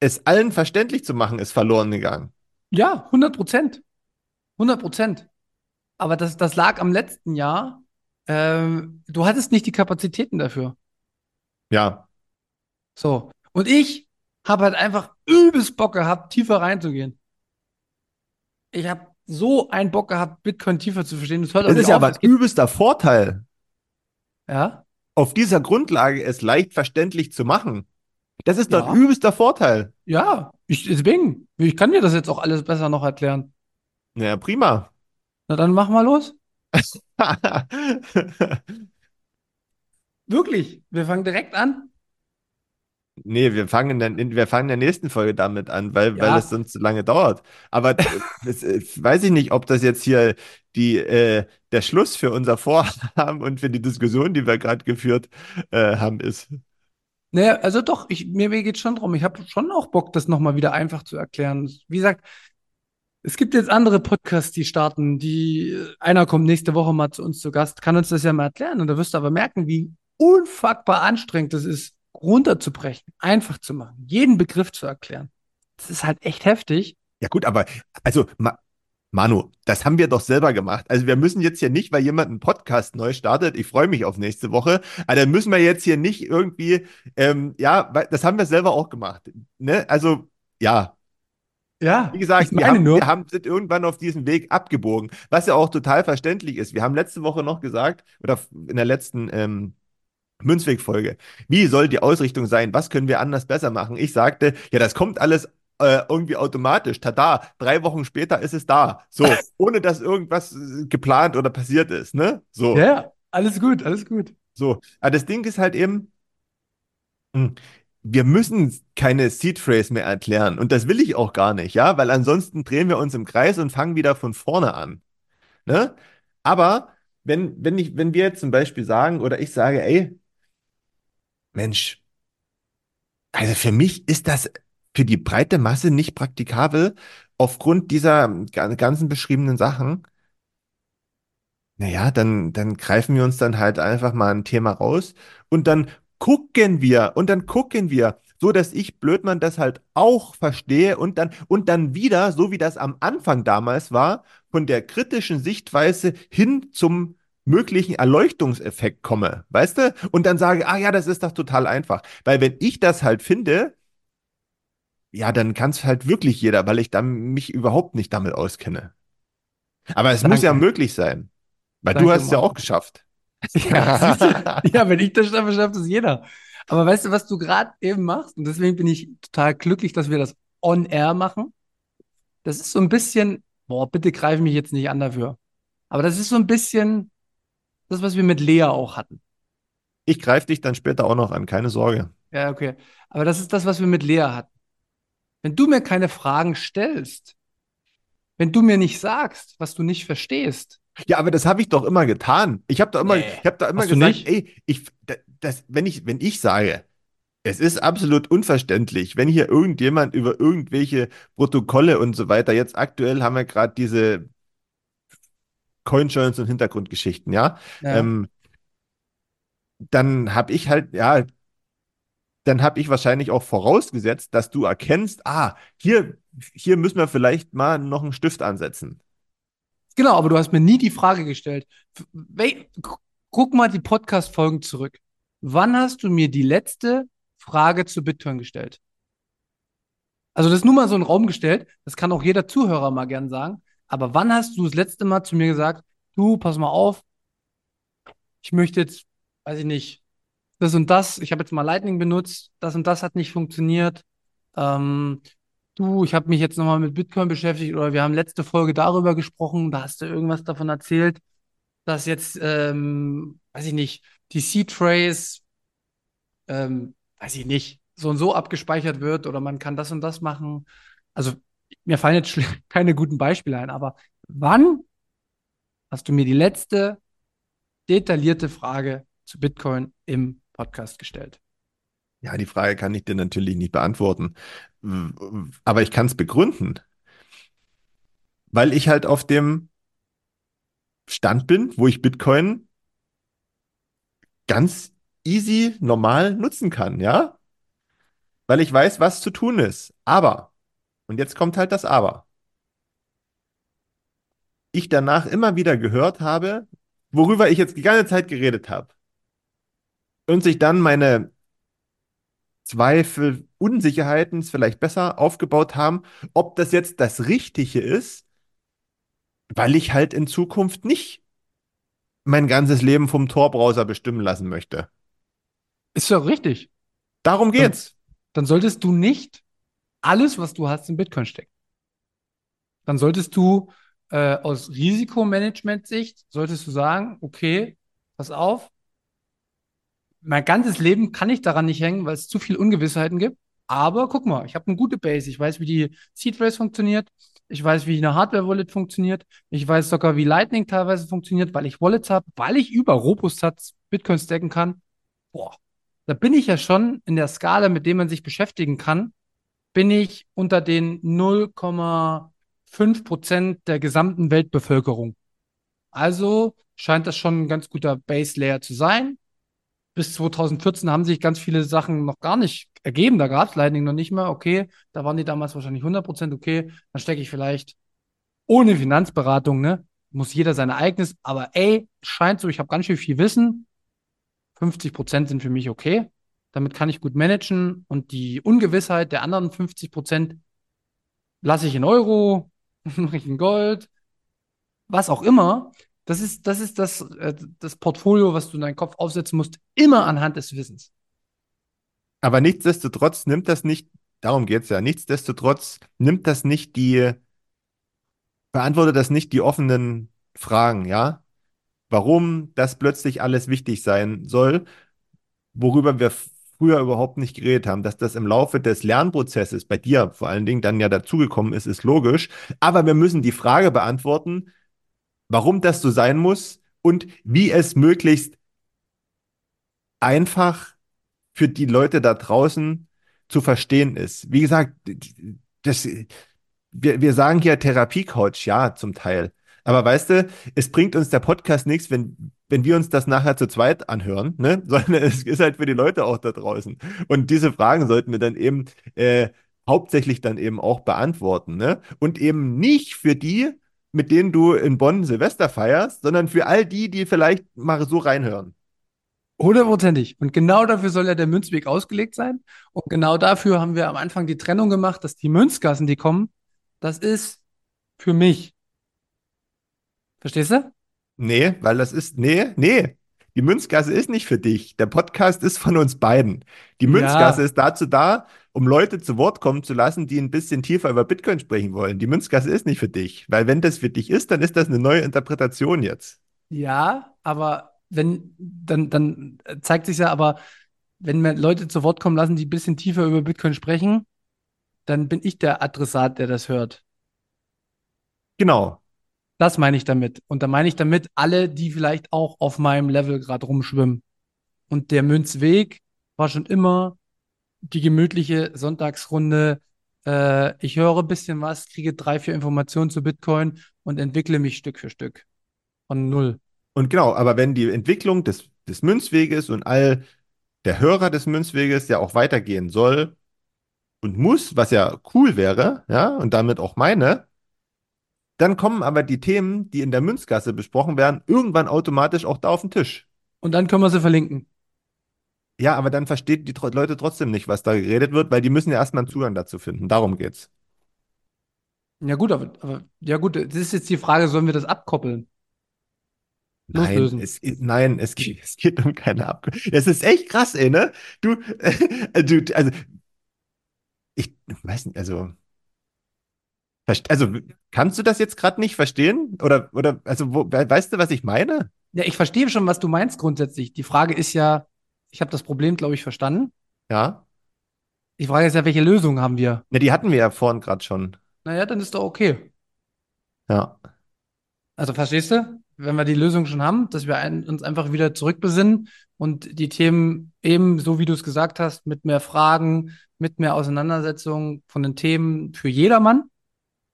es allen verständlich zu machen, ist verloren gegangen. Ja, 100 Prozent. 100 Prozent. Aber das, das lag am letzten Jahr. Ähm, du hattest nicht die Kapazitäten dafür. Ja. So. Und ich habe halt einfach übelst Bock gehabt, tiefer reinzugehen. Ich habe so einen Bock gehabt, Bitcoin tiefer zu verstehen. Das, das ist ja aber ein übelster Vorteil. Ja. Auf dieser Grundlage es leicht verständlich zu machen. Das ist doch ein übelster Vorteil. Ja, ich, deswegen. Ich kann dir das jetzt auch alles besser noch erklären. Ja, prima. Na dann mach mal los. Wirklich, wir fangen direkt an. Nee, wir fangen dann in, wir fangen in der nächsten Folge damit an, weil, ja. weil es sonst zu lange dauert. Aber das, äh, weiß ich nicht, ob das jetzt hier die, äh, der Schluss für unser Vorhaben und für die Diskussion, die wir gerade geführt äh, haben, ist. Naja, also doch, ich, mir, mir geht schon drum. Ich habe schon auch Bock, das nochmal wieder einfach zu erklären. Wie gesagt, es gibt jetzt andere Podcasts, die starten, die einer kommt nächste Woche mal zu uns zu Gast, kann uns das ja mal erklären. Und da wirst du aber merken, wie unfuckbar anstrengend das ist, runterzubrechen, einfach zu machen, jeden Begriff zu erklären. Das ist halt echt heftig. Ja gut, aber also Ma Manu, das haben wir doch selber gemacht. Also wir müssen jetzt hier nicht, weil jemand einen Podcast neu startet, ich freue mich auf nächste Woche, aber dann müssen wir jetzt hier nicht irgendwie, ähm, ja, das haben wir selber auch gemacht. Ne? Also ja, ja, wie gesagt, wir, haben, wir haben, sind irgendwann auf diesem Weg abgebogen, was ja auch total verständlich ist. Wir haben letzte Woche noch gesagt, oder in der letzten ähm, Münzweg-Folge. Wie soll die Ausrichtung sein? Was können wir anders besser machen? Ich sagte, ja, das kommt alles äh, irgendwie automatisch. Tada, drei Wochen später ist es da. So, ohne dass irgendwas äh, geplant oder passiert ist, ne? So. Ja, alles gut, alles gut. So, aber das Ding ist halt eben, hm, wir müssen keine Seed Phrase mehr erklären. Und das will ich auch gar nicht, ja, weil ansonsten drehen wir uns im Kreis und fangen wieder von vorne an. Ne? Aber wenn, wenn, ich, wenn wir jetzt zum Beispiel sagen, oder ich sage, ey, Mensch, also für mich ist das für die breite Masse nicht praktikabel aufgrund dieser ganzen beschriebenen Sachen. Naja, dann, dann greifen wir uns dann halt einfach mal ein Thema raus und dann gucken wir und dann gucken wir, so dass ich Blödmann das halt auch verstehe und dann und dann wieder, so wie das am Anfang damals war, von der kritischen Sichtweise hin zum möglichen Erleuchtungseffekt komme, weißt du? Und dann sage, ah ja, das ist doch total einfach, weil wenn ich das halt finde, ja, dann kann es halt wirklich jeder, weil ich dann mich überhaupt nicht damit auskenne. Aber es muss ja Danke. möglich sein, weil du Danke, hast es ja auch geschafft. Ja, wenn ich das schaffe, schafft es jeder. Aber weißt du, was du gerade eben machst? Und deswegen bin ich total glücklich, dass wir das on air machen. Das ist so ein bisschen, boah, bitte greif mich jetzt nicht an dafür. Aber das ist so ein bisschen das, was wir mit Lea auch hatten. Ich greife dich dann später auch noch an, keine Sorge. Ja, okay. Aber das ist das, was wir mit Lea hatten. Wenn du mir keine Fragen stellst, wenn du mir nicht sagst, was du nicht verstehst, Ja, aber das habe ich doch immer getan. Ich habe doch immer, Nee, ich habe doch immer hast gesagt, ey, ich, da- das, wenn ich, wenn ich sage, es ist absolut unverständlich, wenn hier irgendjemand über irgendwelche Protokolle und so weiter, jetzt aktuell haben wir gerade diese Coinjoins und Hintergrundgeschichten, ja, ja, ähm, dann habe ich halt, ja, dann habe ich wahrscheinlich auch vorausgesetzt, dass du erkennst, ah, hier, hier müssen wir vielleicht mal noch einen Stift ansetzen. Genau, aber du hast mir nie die Frage gestellt. Guck mal die Podcast-Folgen zurück. Wann hast du mir die letzte Frage zu Bitcoin gestellt? Also das ist nur mal so ein Raum gestellt. Das kann auch jeder Zuhörer mal gern sagen. Aber wann hast du das letzte Mal zu mir gesagt, du, pass mal auf, ich möchte jetzt, weiß ich nicht, das und das, ich habe jetzt mal Lightning benutzt, das und das hat nicht funktioniert. Ähm, du, ich habe mich jetzt nochmal mit Bitcoin beschäftigt oder wir haben letzte Folge darüber gesprochen, da hast du irgendwas davon erzählt, dass jetzt, ähm, weiß ich nicht, die Phrase, ähm, weiß ich nicht, so und so abgespeichert wird oder man kann das und das machen. Also mir fallen jetzt keine guten Beispiele ein, aber wann hast du mir die letzte detaillierte Frage zu Bitcoin im Podcast gestellt? Ja, die Frage kann ich dir natürlich nicht beantworten, aber ich kann es begründen, weil ich halt auf dem Stand bin, wo ich Bitcoin ganz easy, normal nutzen kann, ja? Weil ich weiß, was zu tun ist. Aber, und jetzt kommt halt das Aber. Ich danach immer wieder gehört habe, worüber ich jetzt die ganze Zeit geredet habe. Und sich dann meine Zweifel, Unsicherheiten vielleicht besser aufgebaut haben, ob das jetzt das Richtige ist, weil ich halt in Zukunft nicht mein ganzes Leben vom Tor-Browser bestimmen lassen möchte. Ist doch richtig. Darum Dann, geht's. dann solltest du nicht alles, was du hast, in Bitcoin stecken. Dann solltest du äh, aus Risikomanagement-Sicht, solltest du sagen, okay, pass auf, mein ganzes Leben kann ich daran nicht hängen, weil es zu viele Ungewissheiten gibt. Aber guck mal, ich habe eine gute Base. Ich weiß, wie die Seed funktioniert. Ich weiß, wie eine Hardware-Wallet funktioniert. Ich weiß sogar, wie Lightning teilweise funktioniert, weil ich Wallets habe, weil ich über Robustsatz Bitcoin stacken kann. Boah, da bin ich ja schon in der Skala, mit dem man sich beschäftigen kann, bin ich unter den 0,5 Prozent der gesamten Weltbevölkerung. Also scheint das schon ein ganz guter Base Layer zu sein. Bis 2014 haben sich ganz viele Sachen noch gar nicht ergeben. Da gab es Lightning noch nicht mehr. Okay, da waren die damals wahrscheinlich 100 Prozent. Okay, dann stecke ich vielleicht ohne Finanzberatung, ne? Muss jeder sein eigenes. Aber ey, scheint so, ich habe ganz schön viel Wissen. 50 Prozent sind für mich okay. Damit kann ich gut managen. Und die Ungewissheit der anderen 50 Prozent lasse ich in Euro, mache ich in Gold, was auch immer. Das ist, das ist das, äh, das Portfolio, was du in deinen Kopf aufsetzen musst, immer anhand des Wissens. Aber nichtsdestotrotz nimmt das nicht, darum geht's ja, nichtsdestotrotz nimmt das nicht die, beantwortet das nicht die offenen Fragen, ja? Warum das plötzlich alles wichtig sein soll, worüber wir früher überhaupt nicht geredet haben, dass das im Laufe des Lernprozesses bei dir vor allen Dingen dann ja dazugekommen ist, ist logisch. Aber wir müssen die Frage beantworten, warum das so sein muss und wie es möglichst einfach für die Leute da draußen zu verstehen ist. Wie gesagt, das, wir, wir sagen hier Therapiecoach, ja, zum Teil. Aber weißt du, es bringt uns der Podcast nichts, wenn, wenn wir uns das nachher zu zweit anhören, ne? Sondern es ist halt für die Leute auch da draußen. Und diese Fragen sollten wir dann eben äh, hauptsächlich dann eben auch beantworten, ne? Und eben nicht für die, mit denen du in Bonn Silvester feierst, sondern für all die, die vielleicht mal so reinhören. Hundertprozentig. Und genau dafür soll ja der Münzweg ausgelegt sein. Und genau dafür haben wir am Anfang die Trennung gemacht, dass die Münzgassen, die kommen, das ist für mich. Verstehst du? Nee, weil das ist, nee, nee. Die Münzgasse ist nicht für dich. Der Podcast ist von uns beiden. Die Münzgasse Ja, ist dazu da, um Leute zu Wort kommen zu lassen, die ein bisschen tiefer über Bitcoin sprechen wollen. Die Münzgasse ist nicht für dich. Weil wenn das für dich ist, dann ist das eine neue Interpretation jetzt. ja, aber wenn, dann, dann zeigt sich ja, aber wenn wir Leute zu Wort kommen lassen, die ein bisschen tiefer über Bitcoin sprechen, dann bin ich der Adressat, der das hört. Genau. Das meine ich damit. Und da meine ich damit alle, die vielleicht auch auf meinem Level gerade rumschwimmen. Und der Münzweg war schon immer die gemütliche Sonntagsrunde. Äh, ich höre ein bisschen was, kriege drei, vier Informationen zu Bitcoin und entwickle mich Stück für Stück. Von null. Und genau, aber wenn die Entwicklung des, des Münzweges und all der Hörer des Münzweges ja auch weitergehen soll und muss, was ja cool wäre, ja, und damit auch meine, dann kommen aber die Themen, die in der Münzgasse besprochen werden, irgendwann automatisch auch da auf den Tisch. Und dann können wir sie verlinken. Ja, aber dann verstehen die tro Leute trotzdem nicht, was da geredet wird, weil die müssen ja erstmal einen Zugang dazu finden. Darum geht's. Ja, gut, aber, aber ja, gut, das ist jetzt die Frage, sollen wir das abkoppeln? Nein, es, nein, es geht, es geht um keine Abkürzung. Es ist echt krass, ey, ne? Du, äh, du, also, ich weiß nicht, also, also, kannst du das jetzt gerade nicht verstehen? Oder, oder, also, wo, we- weißt du, was ich meine? Ja, ich verstehe schon, was du meinst grundsätzlich. Die Frage ist ja, ich habe das Problem, glaube ich, verstanden. Ja? Die Frage ist ja, welche Lösung haben wir? Ne, die hatten wir ja vorhin gerade schon. Naja, dann ist doch okay. Ja. Also verstehst du, wenn wir die Lösung schon haben, dass wir ein, uns einfach wieder zurückbesinnen und die Themen eben, so wie du es gesagt hast, mit mehr Fragen, mit mehr Auseinandersetzung von den Themen für jedermann,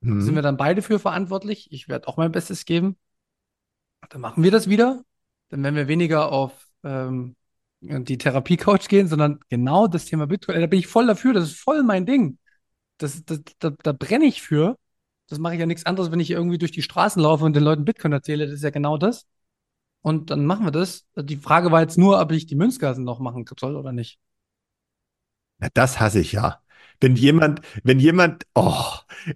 sind wir Mhm. dann beide für verantwortlich. Ich werde auch mein Bestes geben. Dann machen wir das wieder. Dann werden wir weniger auf ähm, die Therapie-Couch gehen, sondern genau das Thema Bitcoin. Da bin ich voll dafür. Das ist voll mein Ding. Das, das, da, da brenne ich für. Das mache ich ja nichts anderes, wenn ich irgendwie durch die Straßen laufe und den Leuten Bitcoin erzähle. Das ist ja genau das. Und dann machen wir das. Die Frage war jetzt nur, ob ich die Münzgassen noch machen soll oder nicht. Na, das hasse ich ja. Wenn jemand, wenn jemand, oh,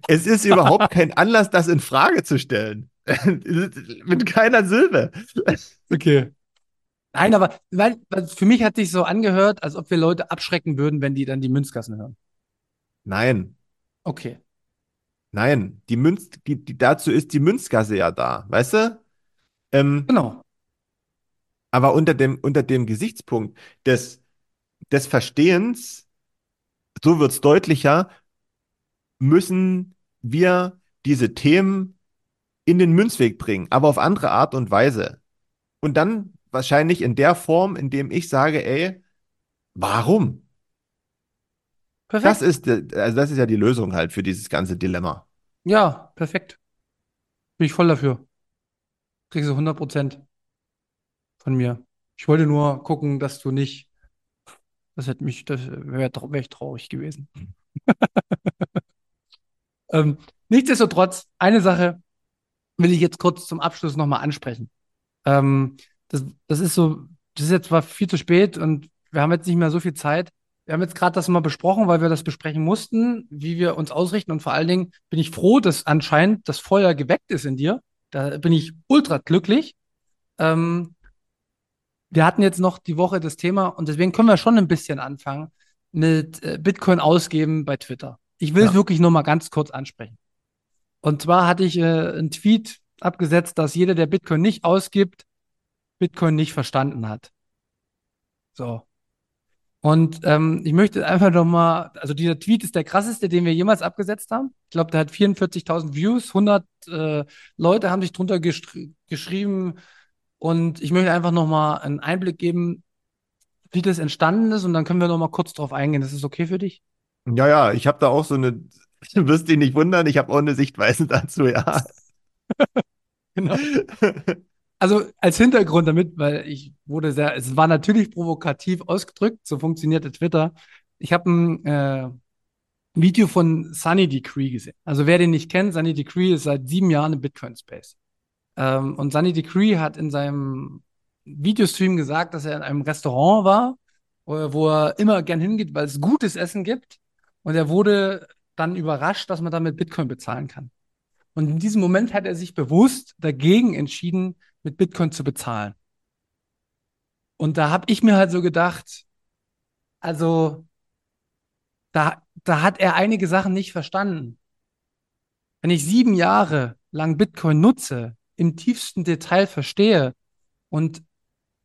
es ist überhaupt kein Anlass, das in Frage zu stellen. Mit keiner Silbe. Okay. Nein, aber weil, weil für mich hat sich so angehört, als ob wir Leute abschrecken würden, wenn die dann die Münzgassen hören. Nein, Okay. nein, die Münz, die, die, dazu ist die Münzgasse ja da, weißt du? Ähm, Genau. aber unter dem, unter dem Gesichtspunkt des, des Verstehens, so wird es deutlicher, müssen wir diese Themen in den Münzweg bringen, aber auf andere Art und Weise. Und dann wahrscheinlich in der Form, in dem ich sage, ey, warum? Das Perfekt. ist, äh, also das ist ja die Lösung halt für dieses ganze Dilemma. Ja, perfekt. Bin ich voll dafür. Kriegst du 100 Prozent von mir. Ich wollte nur gucken, dass du nicht, das hätte mich, das wäre wär ich traurig gewesen. Ähm, nichtsdestotrotz, eine Sache will ich jetzt kurz zum Abschluss nochmal ansprechen. Ähm, das, das ist so, das ist jetzt zwar viel zu spät und wir haben jetzt nicht mehr so viel Zeit. Wir haben jetzt gerade das mal besprochen, weil wir das besprechen mussten, wie wir uns ausrichten. Und vor allen Dingen bin ich froh, dass anscheinend das Feuer geweckt ist in dir. Da bin ich ultra glücklich. Ähm, wir hatten jetzt noch die Woche das Thema und deswegen können wir schon ein bisschen anfangen mit äh, Bitcoin ausgeben bei Twitter. Ich will es Ja. wirklich nur mal ganz kurz ansprechen. Und zwar hatte ich äh, einen Tweet abgesetzt, dass jeder, der Bitcoin nicht ausgibt, Bitcoin nicht verstanden hat. So. Und ähm, ich möchte einfach noch mal, also dieser Tweet ist der krasseste, den wir jemals abgesetzt haben. Ich glaube, der hat 44.000 Views, 100 äh, Leute haben sich drunter geschrieben. Und ich möchte einfach noch mal einen Einblick geben, wie das entstanden ist. Und dann können wir noch mal kurz drauf eingehen. Das ist okay für dich? Ja, ja, ich habe da auch so eine, du wirst dich nicht wundern, ich habe auch eine Sichtweise dazu, ja. Genau. Also als Hintergrund damit, weil ich wurde sehr, es war natürlich provokativ ausgedrückt, so funktionierte Twitter. Ich habe ein äh, Video von Sunny Decree gesehen. Also wer den nicht kennt, Sunny Decree ist seit sieben Jahren im Bitcoin-Space. Ähm, und Sunny Decree hat in seinem Videostream gesagt, dass er in einem Restaurant war, wo, er immer gern hingeht, weil es gutes Essen gibt. Und er wurde dann überrascht, dass man damit Bitcoin bezahlen kann. Und in diesem Moment hat er sich bewusst dagegen entschieden, mit Bitcoin zu bezahlen. Und da habe ich mir halt so gedacht, also da, da hat er einige Sachen nicht verstanden. Wenn ich sieben Jahre lang Bitcoin nutze, im tiefsten Detail verstehe und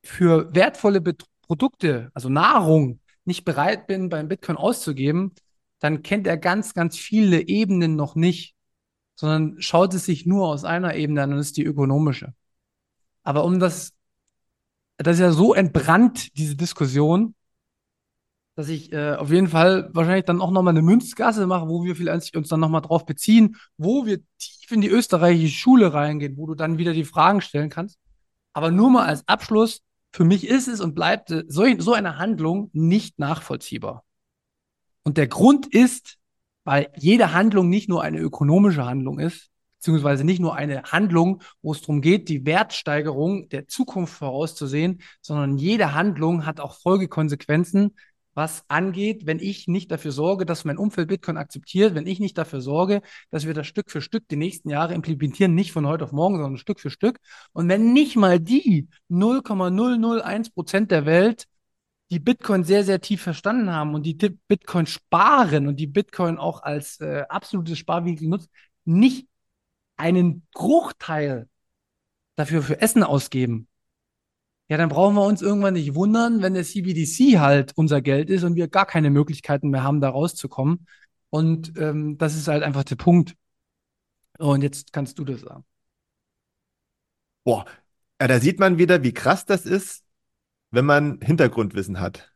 für wertvolle Bet Produkte, also Nahrung, nicht bereit bin, beim Bitcoin auszugeben, dann kennt er ganz, ganz viele Ebenen noch nicht, sondern schaut es sich nur aus einer Ebene an und ist die ökonomische. Aber um das, das ist ja so entbrannt, diese Diskussion, dass ich äh, auf jeden Fall wahrscheinlich dann auch nochmal eine Münzgasse mache, wo wir vielleicht uns dann nochmal drauf beziehen, wo wir tief in die österreichische Schule reingehen, wo du dann wieder die Fragen stellen kannst. Aber nur mal als Abschluss, für mich ist es und bleibt so, so eine Handlung nicht nachvollziehbar. Und der Grund ist, weil jede Handlung nicht nur eine ökonomische Handlung ist, beziehungsweise nicht nur eine Handlung, wo es darum geht, die Wertsteigerung der Zukunft vorauszusehen, sondern jede Handlung hat auch Folgekonsequenzen, was angeht, wenn ich nicht dafür sorge, dass mein Umfeld Bitcoin akzeptiert, wenn ich nicht dafür sorge, dass wir das Stück für Stück die nächsten Jahre implementieren, nicht von heute auf morgen, sondern Stück für Stück. Und wenn nicht mal die 0,001 Prozent der Welt die Bitcoin sehr, sehr tief verstanden haben und die Bitcoin sparen und die Bitcoin auch als äh, absolutes Sparvehikel nutzen, nicht einen Bruchteil dafür für Essen ausgeben, ja, dann brauchen wir uns irgendwann nicht wundern, wenn der CBDC halt unser Geld ist und wir gar keine Möglichkeiten mehr haben, da rauszukommen. Und ähm, das ist halt einfach der Punkt. Und jetzt kannst du das sagen. Boah, ja, da sieht man wieder, wie krass das ist, wenn man Hintergrundwissen hat.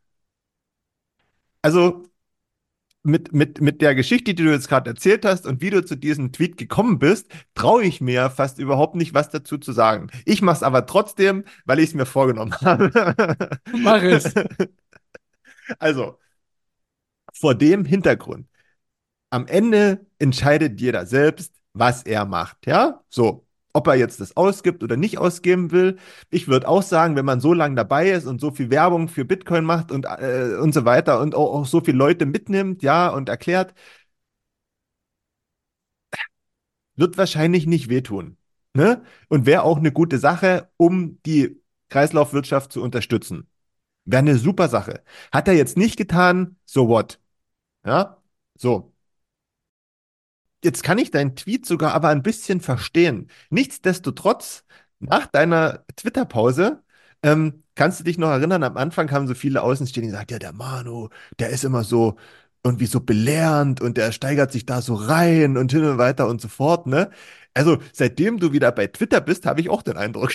Also, mit, mit, mit der Geschichte, die du jetzt gerade erzählt hast und wie du zu diesem Tweet gekommen bist, traue ich mir fast überhaupt nicht, was dazu zu sagen. Ich mache es aber trotzdem, weil ich es mir vorgenommen habe. Mach es. Also, vor dem Hintergrund. Am Ende entscheidet jeder selbst, was er macht. Ja, so ob er jetzt das ausgibt oder nicht ausgeben will. Ich würde auch sagen, wenn man so lange dabei ist und so viel Werbung für Bitcoin macht und, äh, und so weiter und auch, auch so viele Leute mitnimmt, ja, und erklärt, wird wahrscheinlich nicht wehtun. Ne? Und wäre auch eine gute Sache, um die Kreislaufwirtschaft zu unterstützen. Wäre eine super Sache. Hat er jetzt nicht getan, so what? Ja, so. Jetzt kann ich deinen Tweet sogar aber ein bisschen verstehen. Nichtsdestotrotz, nach deiner Twitter-Pause, ähm, kannst du dich noch erinnern, am Anfang haben so viele Außenstehende gesagt, ja, der Manu, der ist immer so irgendwie so belehrend und der steigert sich da so rein und hin und weiter und so fort, ne? Also, seitdem du wieder bei Twitter bist, habe ich auch den Eindruck.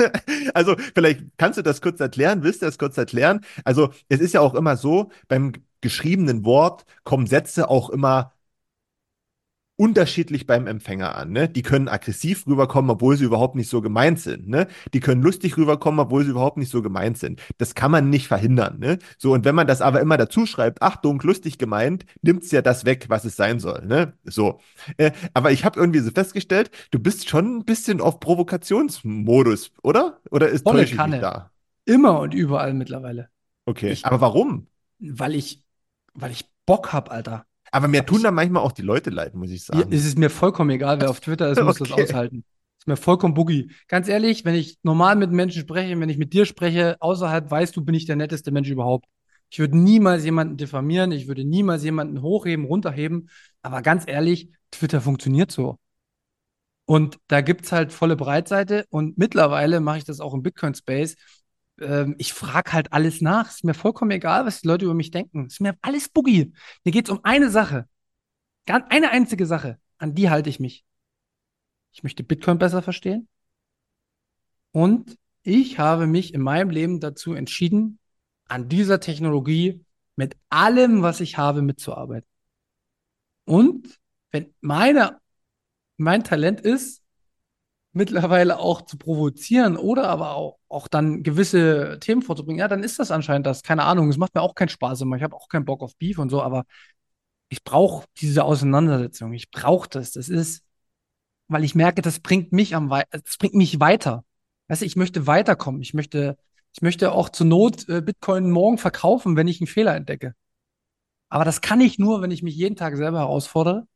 also, vielleicht kannst du das kurz erklären, willst du das kurz erklären? Also, es ist ja auch immer so, beim geschriebenen Wort kommen Sätze auch immer unterschiedlich beim Empfänger an. Ne? Die können aggressiv rüberkommen, obwohl sie überhaupt nicht so gemeint sind. Ne? Die können lustig rüberkommen, obwohl sie überhaupt nicht so gemeint sind. Das kann man nicht verhindern. Ne? So, und wenn man das aber immer dazu schreibt, Achtung, lustig gemeint, nimmt es ja das weg, was es sein soll. Ne? So. Äh, aber ich habe irgendwie so festgestellt, du bist schon ein bisschen auf Provokationsmodus, oder? Oder ist Volle Kanne. da? Immer und überall mittlerweile. Okay. Ich, aber warum? Weil ich, weil ich Bock hab, Alter. Aber mir tun da manchmal auch die Leute leid, muss ich sagen. Ja, es ist mir vollkommen egal, wer auf Twitter ist, muss okay. das aushalten. Ist mir vollkommen buggy. Ganz ehrlich, wenn ich normal mit Menschen spreche, wenn ich mit dir spreche, außerhalb weißt du, bin ich der netteste Mensch überhaupt. Ich würde niemals jemanden diffamieren, ich würde niemals jemanden hochheben, runterheben. Aber ganz ehrlich, Twitter funktioniert so. Und da gibt es halt volle Breitseite. Und mittlerweile mache ich das auch im Bitcoin-Space ähm, ich frage halt alles nach. Ist mir vollkommen egal, was die Leute über mich denken. Ist mir alles boogie. Mir geht es um eine Sache. Eine einzige Sache. An die halte ich mich. Ich möchte Bitcoin besser verstehen. Und ich habe mich in meinem Leben dazu entschieden, an dieser Technologie mit allem, was ich habe, mitzuarbeiten. Und wenn meine, mein Talent ist, mittlerweile auch zu provozieren oder aber auch, auch dann gewisse Themen vorzubringen, ja, dann ist das anscheinend das. Keine Ahnung, es macht mir auch keinen Spaß immer. Ich habe auch keinen Bock auf Beef und so, aber ich brauche diese Auseinandersetzung. Ich brauche das. Das ist, weil ich merke, das bringt mich am das bringt mich weiter. Weißt du, ich möchte weiterkommen. Ich möchte, ich möchte auch zur Not äh, Bitcoin morgen verkaufen, wenn ich einen Fehler entdecke. Aber das kann ich nur, wenn ich mich jeden Tag selber herausfordere. Und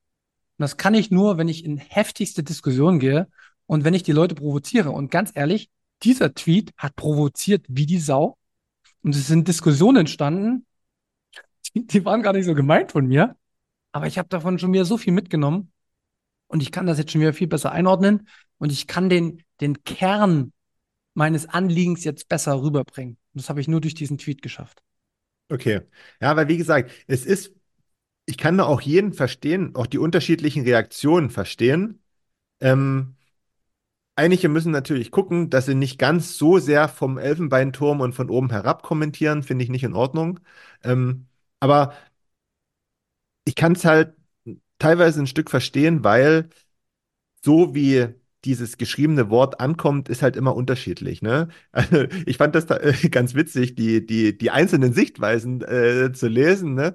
das kann ich nur, wenn ich in heftigste Diskussionen gehe und wenn ich die Leute provoziere. Und ganz ehrlich, dieser Tweet hat provoziert wie die Sau. Und es sind Diskussionen entstanden, die, die waren gar nicht so gemeint von mir. Aber ich habe davon schon wieder so viel mitgenommen. Und ich kann das jetzt schon wieder viel besser einordnen. Und ich kann den, den Kern meines Anliegens jetzt besser rüberbringen. Und das habe ich nur durch diesen Tweet geschafft. Okay. Ja, weil wie gesagt, es ist, ich kann da auch jeden verstehen, auch die unterschiedlichen Reaktionen verstehen. Ähm, Einige müssen natürlich gucken, dass sie nicht ganz so sehr vom Elfenbeinturm und von oben herab kommentieren, finde ich nicht in Ordnung. Ähm, aber ich kann es halt teilweise ein Stück verstehen, weil so wie dieses geschriebene Wort ankommt, ist halt immer unterschiedlich. Ne? Also ich fand das da, äh, ganz witzig, die, die, die einzelnen Sichtweisen äh, zu lesen. Ne?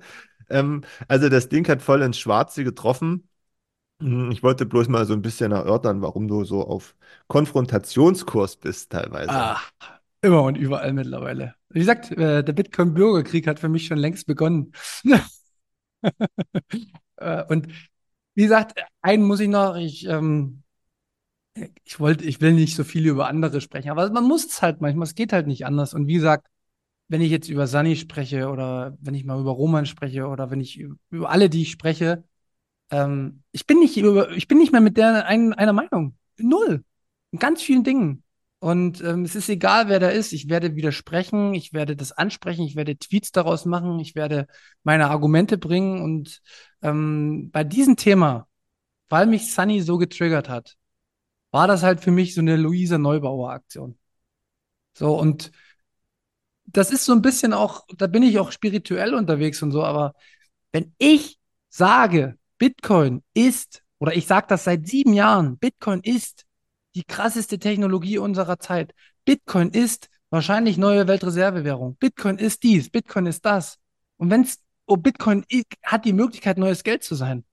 Ähm, also das Ding hat voll ins Schwarze getroffen. Hm, ich wollte bloß mal so ein bisschen erörtern, warum du so auf Konfrontationskurs bist teilweise. Ah, immer und überall mittlerweile. Wie gesagt, äh, der Bitcoin-Bürgerkrieg hat für mich schon längst begonnen. Äh, und wie gesagt, einen muss ich noch, ich, ähm, ich wollte, ich will nicht so viel über andere sprechen, aber man muss es halt manchmal, es geht halt nicht anders. Und wie gesagt, wenn ich jetzt über Sunny spreche oder wenn ich mal über Roman spreche oder wenn ich über alle, die ich spreche, ähm, ich bin nicht über, ich bin nicht mehr mit der ein, einer Meinung. Null. In ganz vielen Dingen. Und ähm, es ist egal, wer da ist. Ich werde widersprechen, ich werde das ansprechen, ich werde Tweets daraus machen, ich werde meine Argumente bringen. Und ähm, bei diesem Thema, weil mich Sunny so getriggert hat, war das halt für mich so eine Luisa Neubauer Aktion. So, und das ist so ein bisschen auch, da bin ich auch spirituell unterwegs und so, aber wenn ich sage, Bitcoin ist, oder ich sage das seit sieben Jahren, Bitcoin ist die krasseste Technologie unserer Zeit. Bitcoin ist wahrscheinlich neue Weltreservewährung. Bitcoin ist dies, Bitcoin ist das. Und wenn es, oh, Bitcoin hat die Möglichkeit, neues Geld zu sein.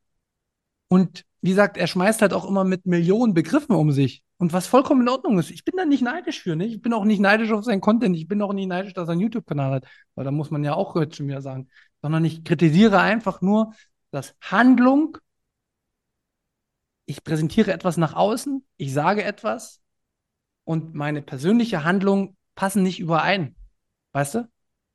Und wie gesagt, er schmeißt halt auch immer mit Millionen Begriffen um sich. Und was vollkommen in Ordnung ist. Ich bin da nicht neidisch für, ne? Ich bin auch nicht neidisch auf seinen Content. Ich bin auch nicht neidisch, dass er einen YouTube-Kanal hat. Weil da muss man ja auch jetzt schon wieder sagen. Sondern ich kritisiere einfach nur, dass Handlung, ich präsentiere etwas nach außen, ich sage etwas und meine persönliche Handlung passen nicht überein. Weißt du?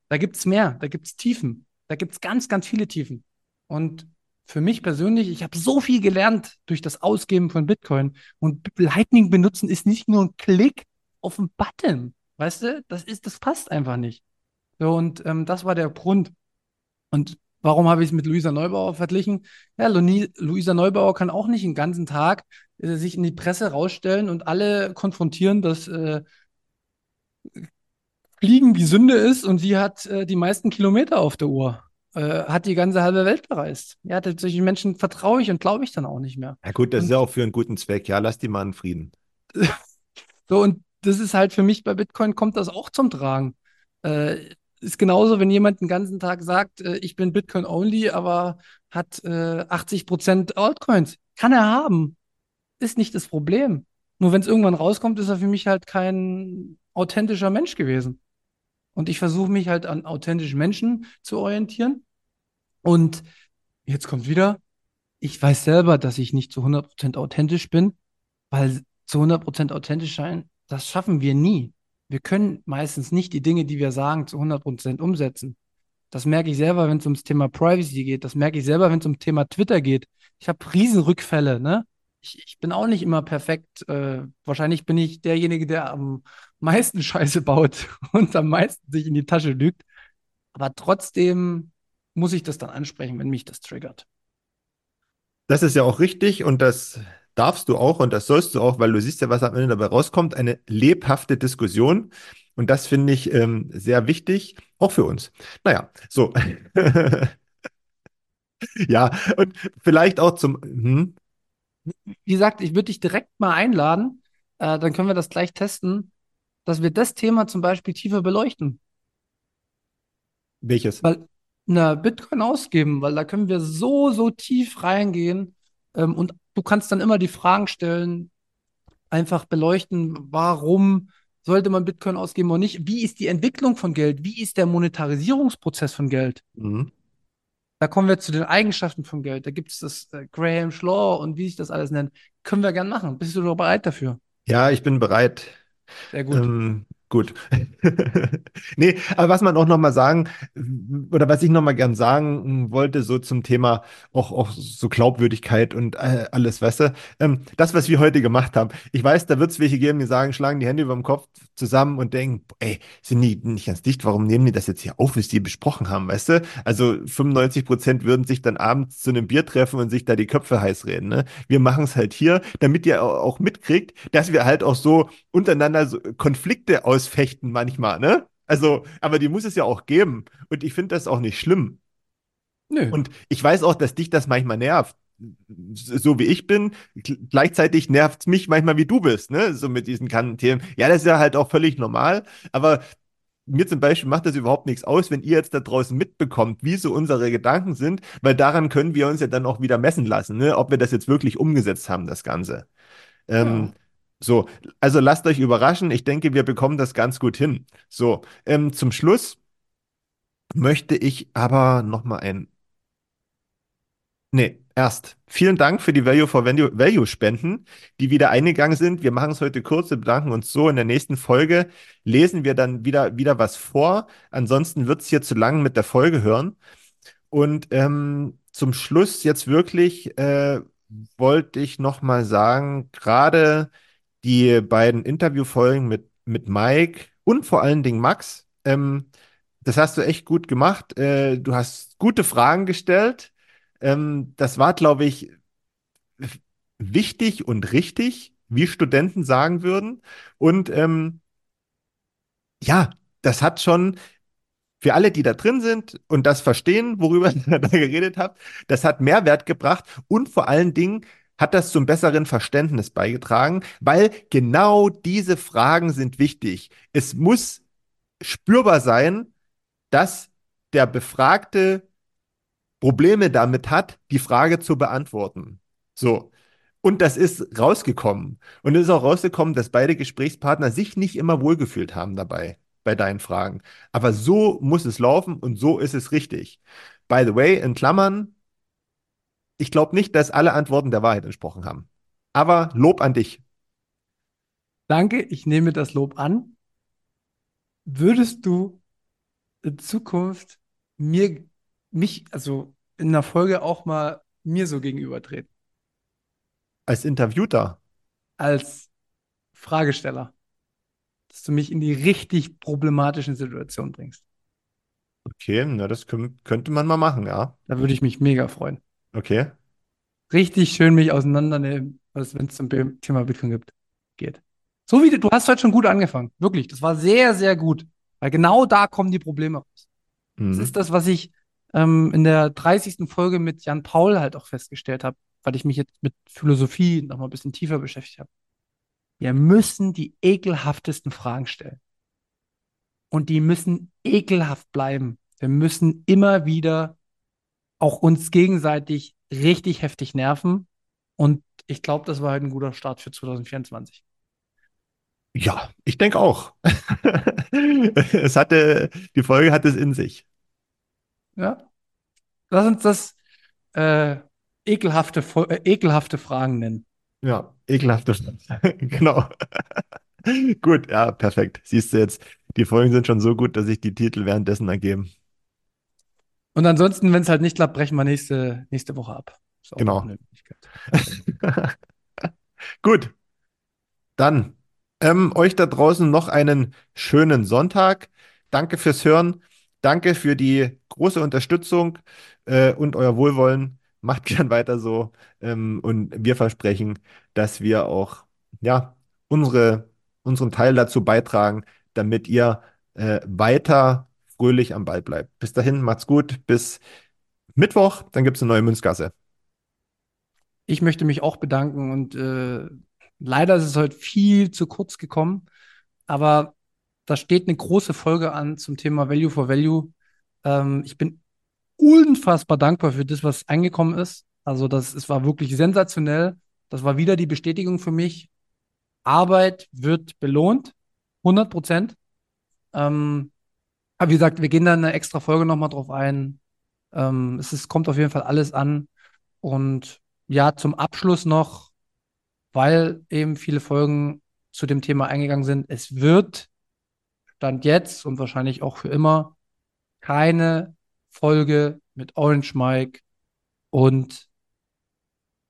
Da gibt es mehr, da gibt es Tiefen, da gibt es ganz, ganz viele Tiefen. Und für mich persönlich, ich habe so viel gelernt durch das Ausgeben von Bitcoin. Und Lightning benutzen ist nicht nur ein Klick auf einen Button. Weißt du, das ist, das passt einfach nicht. So, und ähm, das war der Grund. Und Warum habe ich es mit Luisa Neubauer verglichen? Ja, Luisa Neubauer kann auch nicht den ganzen Tag äh, sich in die Presse rausstellen und alle konfrontieren, dass äh, Fliegen die Sünde ist und sie hat äh, die meisten Kilometer auf der Uhr. Äh, hat die ganze halbe Welt bereist. Ja, solchen Menschen vertraue ich und glaube ich dann auch nicht mehr. Ja gut, das und, ist ja auch für einen guten Zweck. Ja, lass die mal in Frieden. so, und das ist halt für mich bei Bitcoin kommt das auch zum Tragen. Äh, ist genauso, wenn jemand den ganzen Tag sagt, äh, ich bin Bitcoin-only, aber hat äh, 80 Prozent Altcoins. Kann er haben. Ist nicht das Problem. Nur wenn es irgendwann rauskommt, ist er für mich halt kein authentischer Mensch gewesen. Und ich versuche mich halt an authentischen Menschen zu orientieren. Und jetzt kommt wieder, ich weiß selber, dass ich nicht zu 100% authentisch bin, weil zu 100% authentisch sein, das schaffen wir nie wir können meistens nicht die Dinge, die wir sagen, zu 100 Prozent umsetzen. Das merke ich selber, wenn es ums Thema Privacy geht. Das merke ich selber, wenn es um Thema Twitter geht. Ich habe Riesenrückfälle, ne? Ich, ich, bin auch nicht immer perfekt. Äh, wahrscheinlich bin ich derjenige, der am meisten Scheiße baut und am meisten sich in die Tasche lügt. Aber trotzdem muss ich das dann ansprechen, wenn mich das triggert. Das ist ja auch richtig und das darfst du auch und das sollst du auch, weil du siehst ja, was am Ende dabei rauskommt, eine lebhafte Diskussion. Und das finde ich ähm, sehr wichtig, auch für uns. Naja, so. ja, und vielleicht auch zum. Hm? Wie gesagt, ich würde dich direkt mal einladen. äh, dann können wir das gleich testen, dass wir das Thema zum Beispiel tiefer beleuchten. Welches? Weil, na, Bitcoin ausgeben, weil da können wir so, so tief reingehen. Ähm, und du kannst dann immer die Fragen stellen, einfach beleuchten, warum sollte man Bitcoin ausgeben oder nicht? Wie ist die Entwicklung von Geld? Wie ist der Monetarisierungsprozess von Geld? Mhm. Da kommen wir zu den Eigenschaften von Geld. Da gibt es das äh, Graham Law und wie sich das alles nennt. Können wir gern machen. Bist du doch bereit dafür? Ja, ich bin bereit. Sehr gut. Ähm, gut. Nee, aber was man auch noch mal sagen, oder was ich noch mal gern sagen wollte, so zum Thema auch, auch so Glaubwürdigkeit und äh, alles, weißt du, ähm, das, was wir heute gemacht haben, ich weiß, da wird es welche geben, die sagen, schlagen die Hände über dem Kopf zusammen und denken, ey, sind die nicht ganz dicht, warum nehmen die das jetzt hier auf, wie sie besprochen haben, weißt du? Also 95 Prozent würden sich dann abends zu einem Bier treffen und sich da die Köpfe heiß reden, ne? Wir machen es halt hier, damit ihr au- auch mitkriegt, dass wir halt auch so untereinander so Konflikte ausfechten manchmal, ne? Also, aber die muss es ja auch geben. Und ich finde das auch nicht schlimm. Nö. Und ich weiß auch, dass dich das manchmal nervt. So wie ich bin, gleichzeitig nervt es mich manchmal, wie du bist, ne? So mit diesen Themen. Ja, das ist ja halt auch völlig normal. Aber mir zum Beispiel macht das überhaupt nichts aus, wenn ihr jetzt da draußen mitbekommt, wie so unsere Gedanken sind, weil daran können wir uns ja dann auch wieder messen lassen, ne? Ob wir das jetzt wirklich umgesetzt haben, das Ganze. Ähm, Ja. So, also lasst euch überraschen. Ich denke, wir bekommen das ganz gut hin. So, ähm, zum Schluss möchte ich aber noch mal ein. Nee, erst. Vielen Dank für die Value for Value, Value Spenden, die wieder eingegangen sind. Wir machen es heute kurz, wir bedanken uns so. In der nächsten Folge lesen wir dann wieder, wieder was vor. Ansonsten wird es hier zu lang mit der Folge hören. Und ähm, zum Schluss jetzt wirklich äh, wollte ich noch mal sagen, gerade die beiden Interviewfolgen mit, mit Mike und vor allen Dingen Max, ähm, das hast du echt gut gemacht. Äh, du hast gute Fragen gestellt. Ähm, das war, glaube ich, wichtig und richtig, wie Studenten sagen würden. Und ähm, ja, das hat schon für alle, die da drin sind und das verstehen, worüber ich da geredet habe, das hat Mehrwert gebracht und vor allen Dingen hat das zum besseren Verständnis beigetragen, weil genau diese Fragen sind wichtig. Es muss spürbar sein, dass der Befragte Probleme damit hat, die Frage zu beantworten. So. Und das ist rausgekommen. Und es ist auch rausgekommen, dass beide Gesprächspartner sich nicht immer wohlgefühlt haben dabei, bei deinen Fragen. Aber so muss es laufen und so ist es richtig. By the way, in Klammern, ich glaube nicht, dass alle Antworten der Wahrheit entsprochen haben. Aber Lob an dich. Danke, ich nehme das Lob an. Würdest du in Zukunft mir, mich, also in einer Folge auch mal mir so gegenübertreten, Als Interviewter. als Fragesteller, dass du mich in die richtig problematischen Situationen bringst? Okay, na, das kö- könnte man mal machen, ja. Da würde ich mich mega freuen. Okay. Richtig schön mich auseinandernehmen, was, wenn es zum Thema Bitcoin gibt, geht. So wie du, du hast heute schon gut angefangen. Wirklich. Das war sehr, sehr gut. Weil genau da kommen die Probleme raus. Das Mhm. ist das, was ich ähm, in der 30. Folge mit Jan Paul halt auch festgestellt habe, weil ich mich jetzt mit Philosophie noch mal ein bisschen tiefer beschäftigt habe. Wir müssen die ekelhaftesten Fragen stellen. Und die müssen ekelhaft bleiben. Wir müssen immer wieder auch uns gegenseitig richtig heftig nerven. Und ich glaube, das war halt ein guter Start für 2024. Ja, ich denke auch. Es hatte, die Folge hat es in sich. Ja. Lass uns das äh, ekelhafte, äh, ekelhafte Fragen nennen. Ja, ekelhafte. Genau. Gut, ja, perfekt. Siehst du jetzt, die Folgen sind schon so gut, dass sich die Titel währenddessen ergeben. Und ansonsten, wenn es halt nicht klappt, brechen wir nächste, nächste Woche ab. Genau. Gut, dann ähm, euch da draußen noch einen schönen Sonntag. Danke fürs Hören. Danke für die große Unterstützung äh, und euer Wohlwollen. Macht gern weiter so. Ähm, und wir versprechen, dass wir auch ja, unsere, unseren Teil dazu beitragen, damit ihr äh, weiter fröhlich am Ball bleibt. Bis dahin, macht's gut. Bis Mittwoch, dann gibt es eine neue Münzgasse. Ich möchte mich auch bedanken und äh, Leider ist es heute viel zu kurz gekommen, aber da steht eine große Folge an zum Thema Value for Value. Ähm, ich bin unfassbar dankbar für das, was angekommen ist. Also das, es war wirklich sensationell. Das war wieder die Bestätigung für mich. Arbeit wird belohnt, 100 Prozent. Ähm, aber wie gesagt, wir gehen da in einer extra Folge nochmal drauf ein. Ähm, es ist, kommt auf jeden Fall alles an. Und ja, zum Abschluss noch, weil eben viele Folgen zu dem Thema eingegangen sind, es wird Stand jetzt und wahrscheinlich auch für immer keine Folge mit Orange Mike und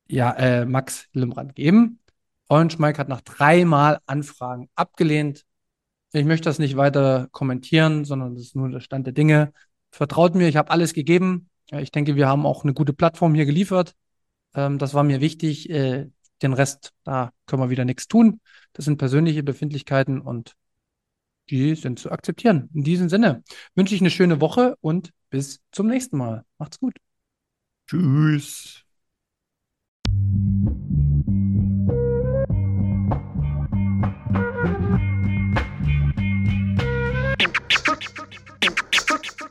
ja, äh, Max Limbrand geben. Orange Mike hat nach dreimal Anfragen abgelehnt. Ich möchte das nicht weiter kommentieren, sondern das ist nur der Stand der Dinge. Vertraut mir, ich habe alles gegeben. Ich denke, wir haben auch eine gute Plattform hier geliefert. Ähm, das war mir wichtig. Äh, den Rest, da können wir wieder nichts tun. Das sind persönliche Befindlichkeiten und die sind zu akzeptieren. In diesem Sinne wünsche ich eine schöne Woche und bis zum nächsten Mal. Macht's gut. Tschüss.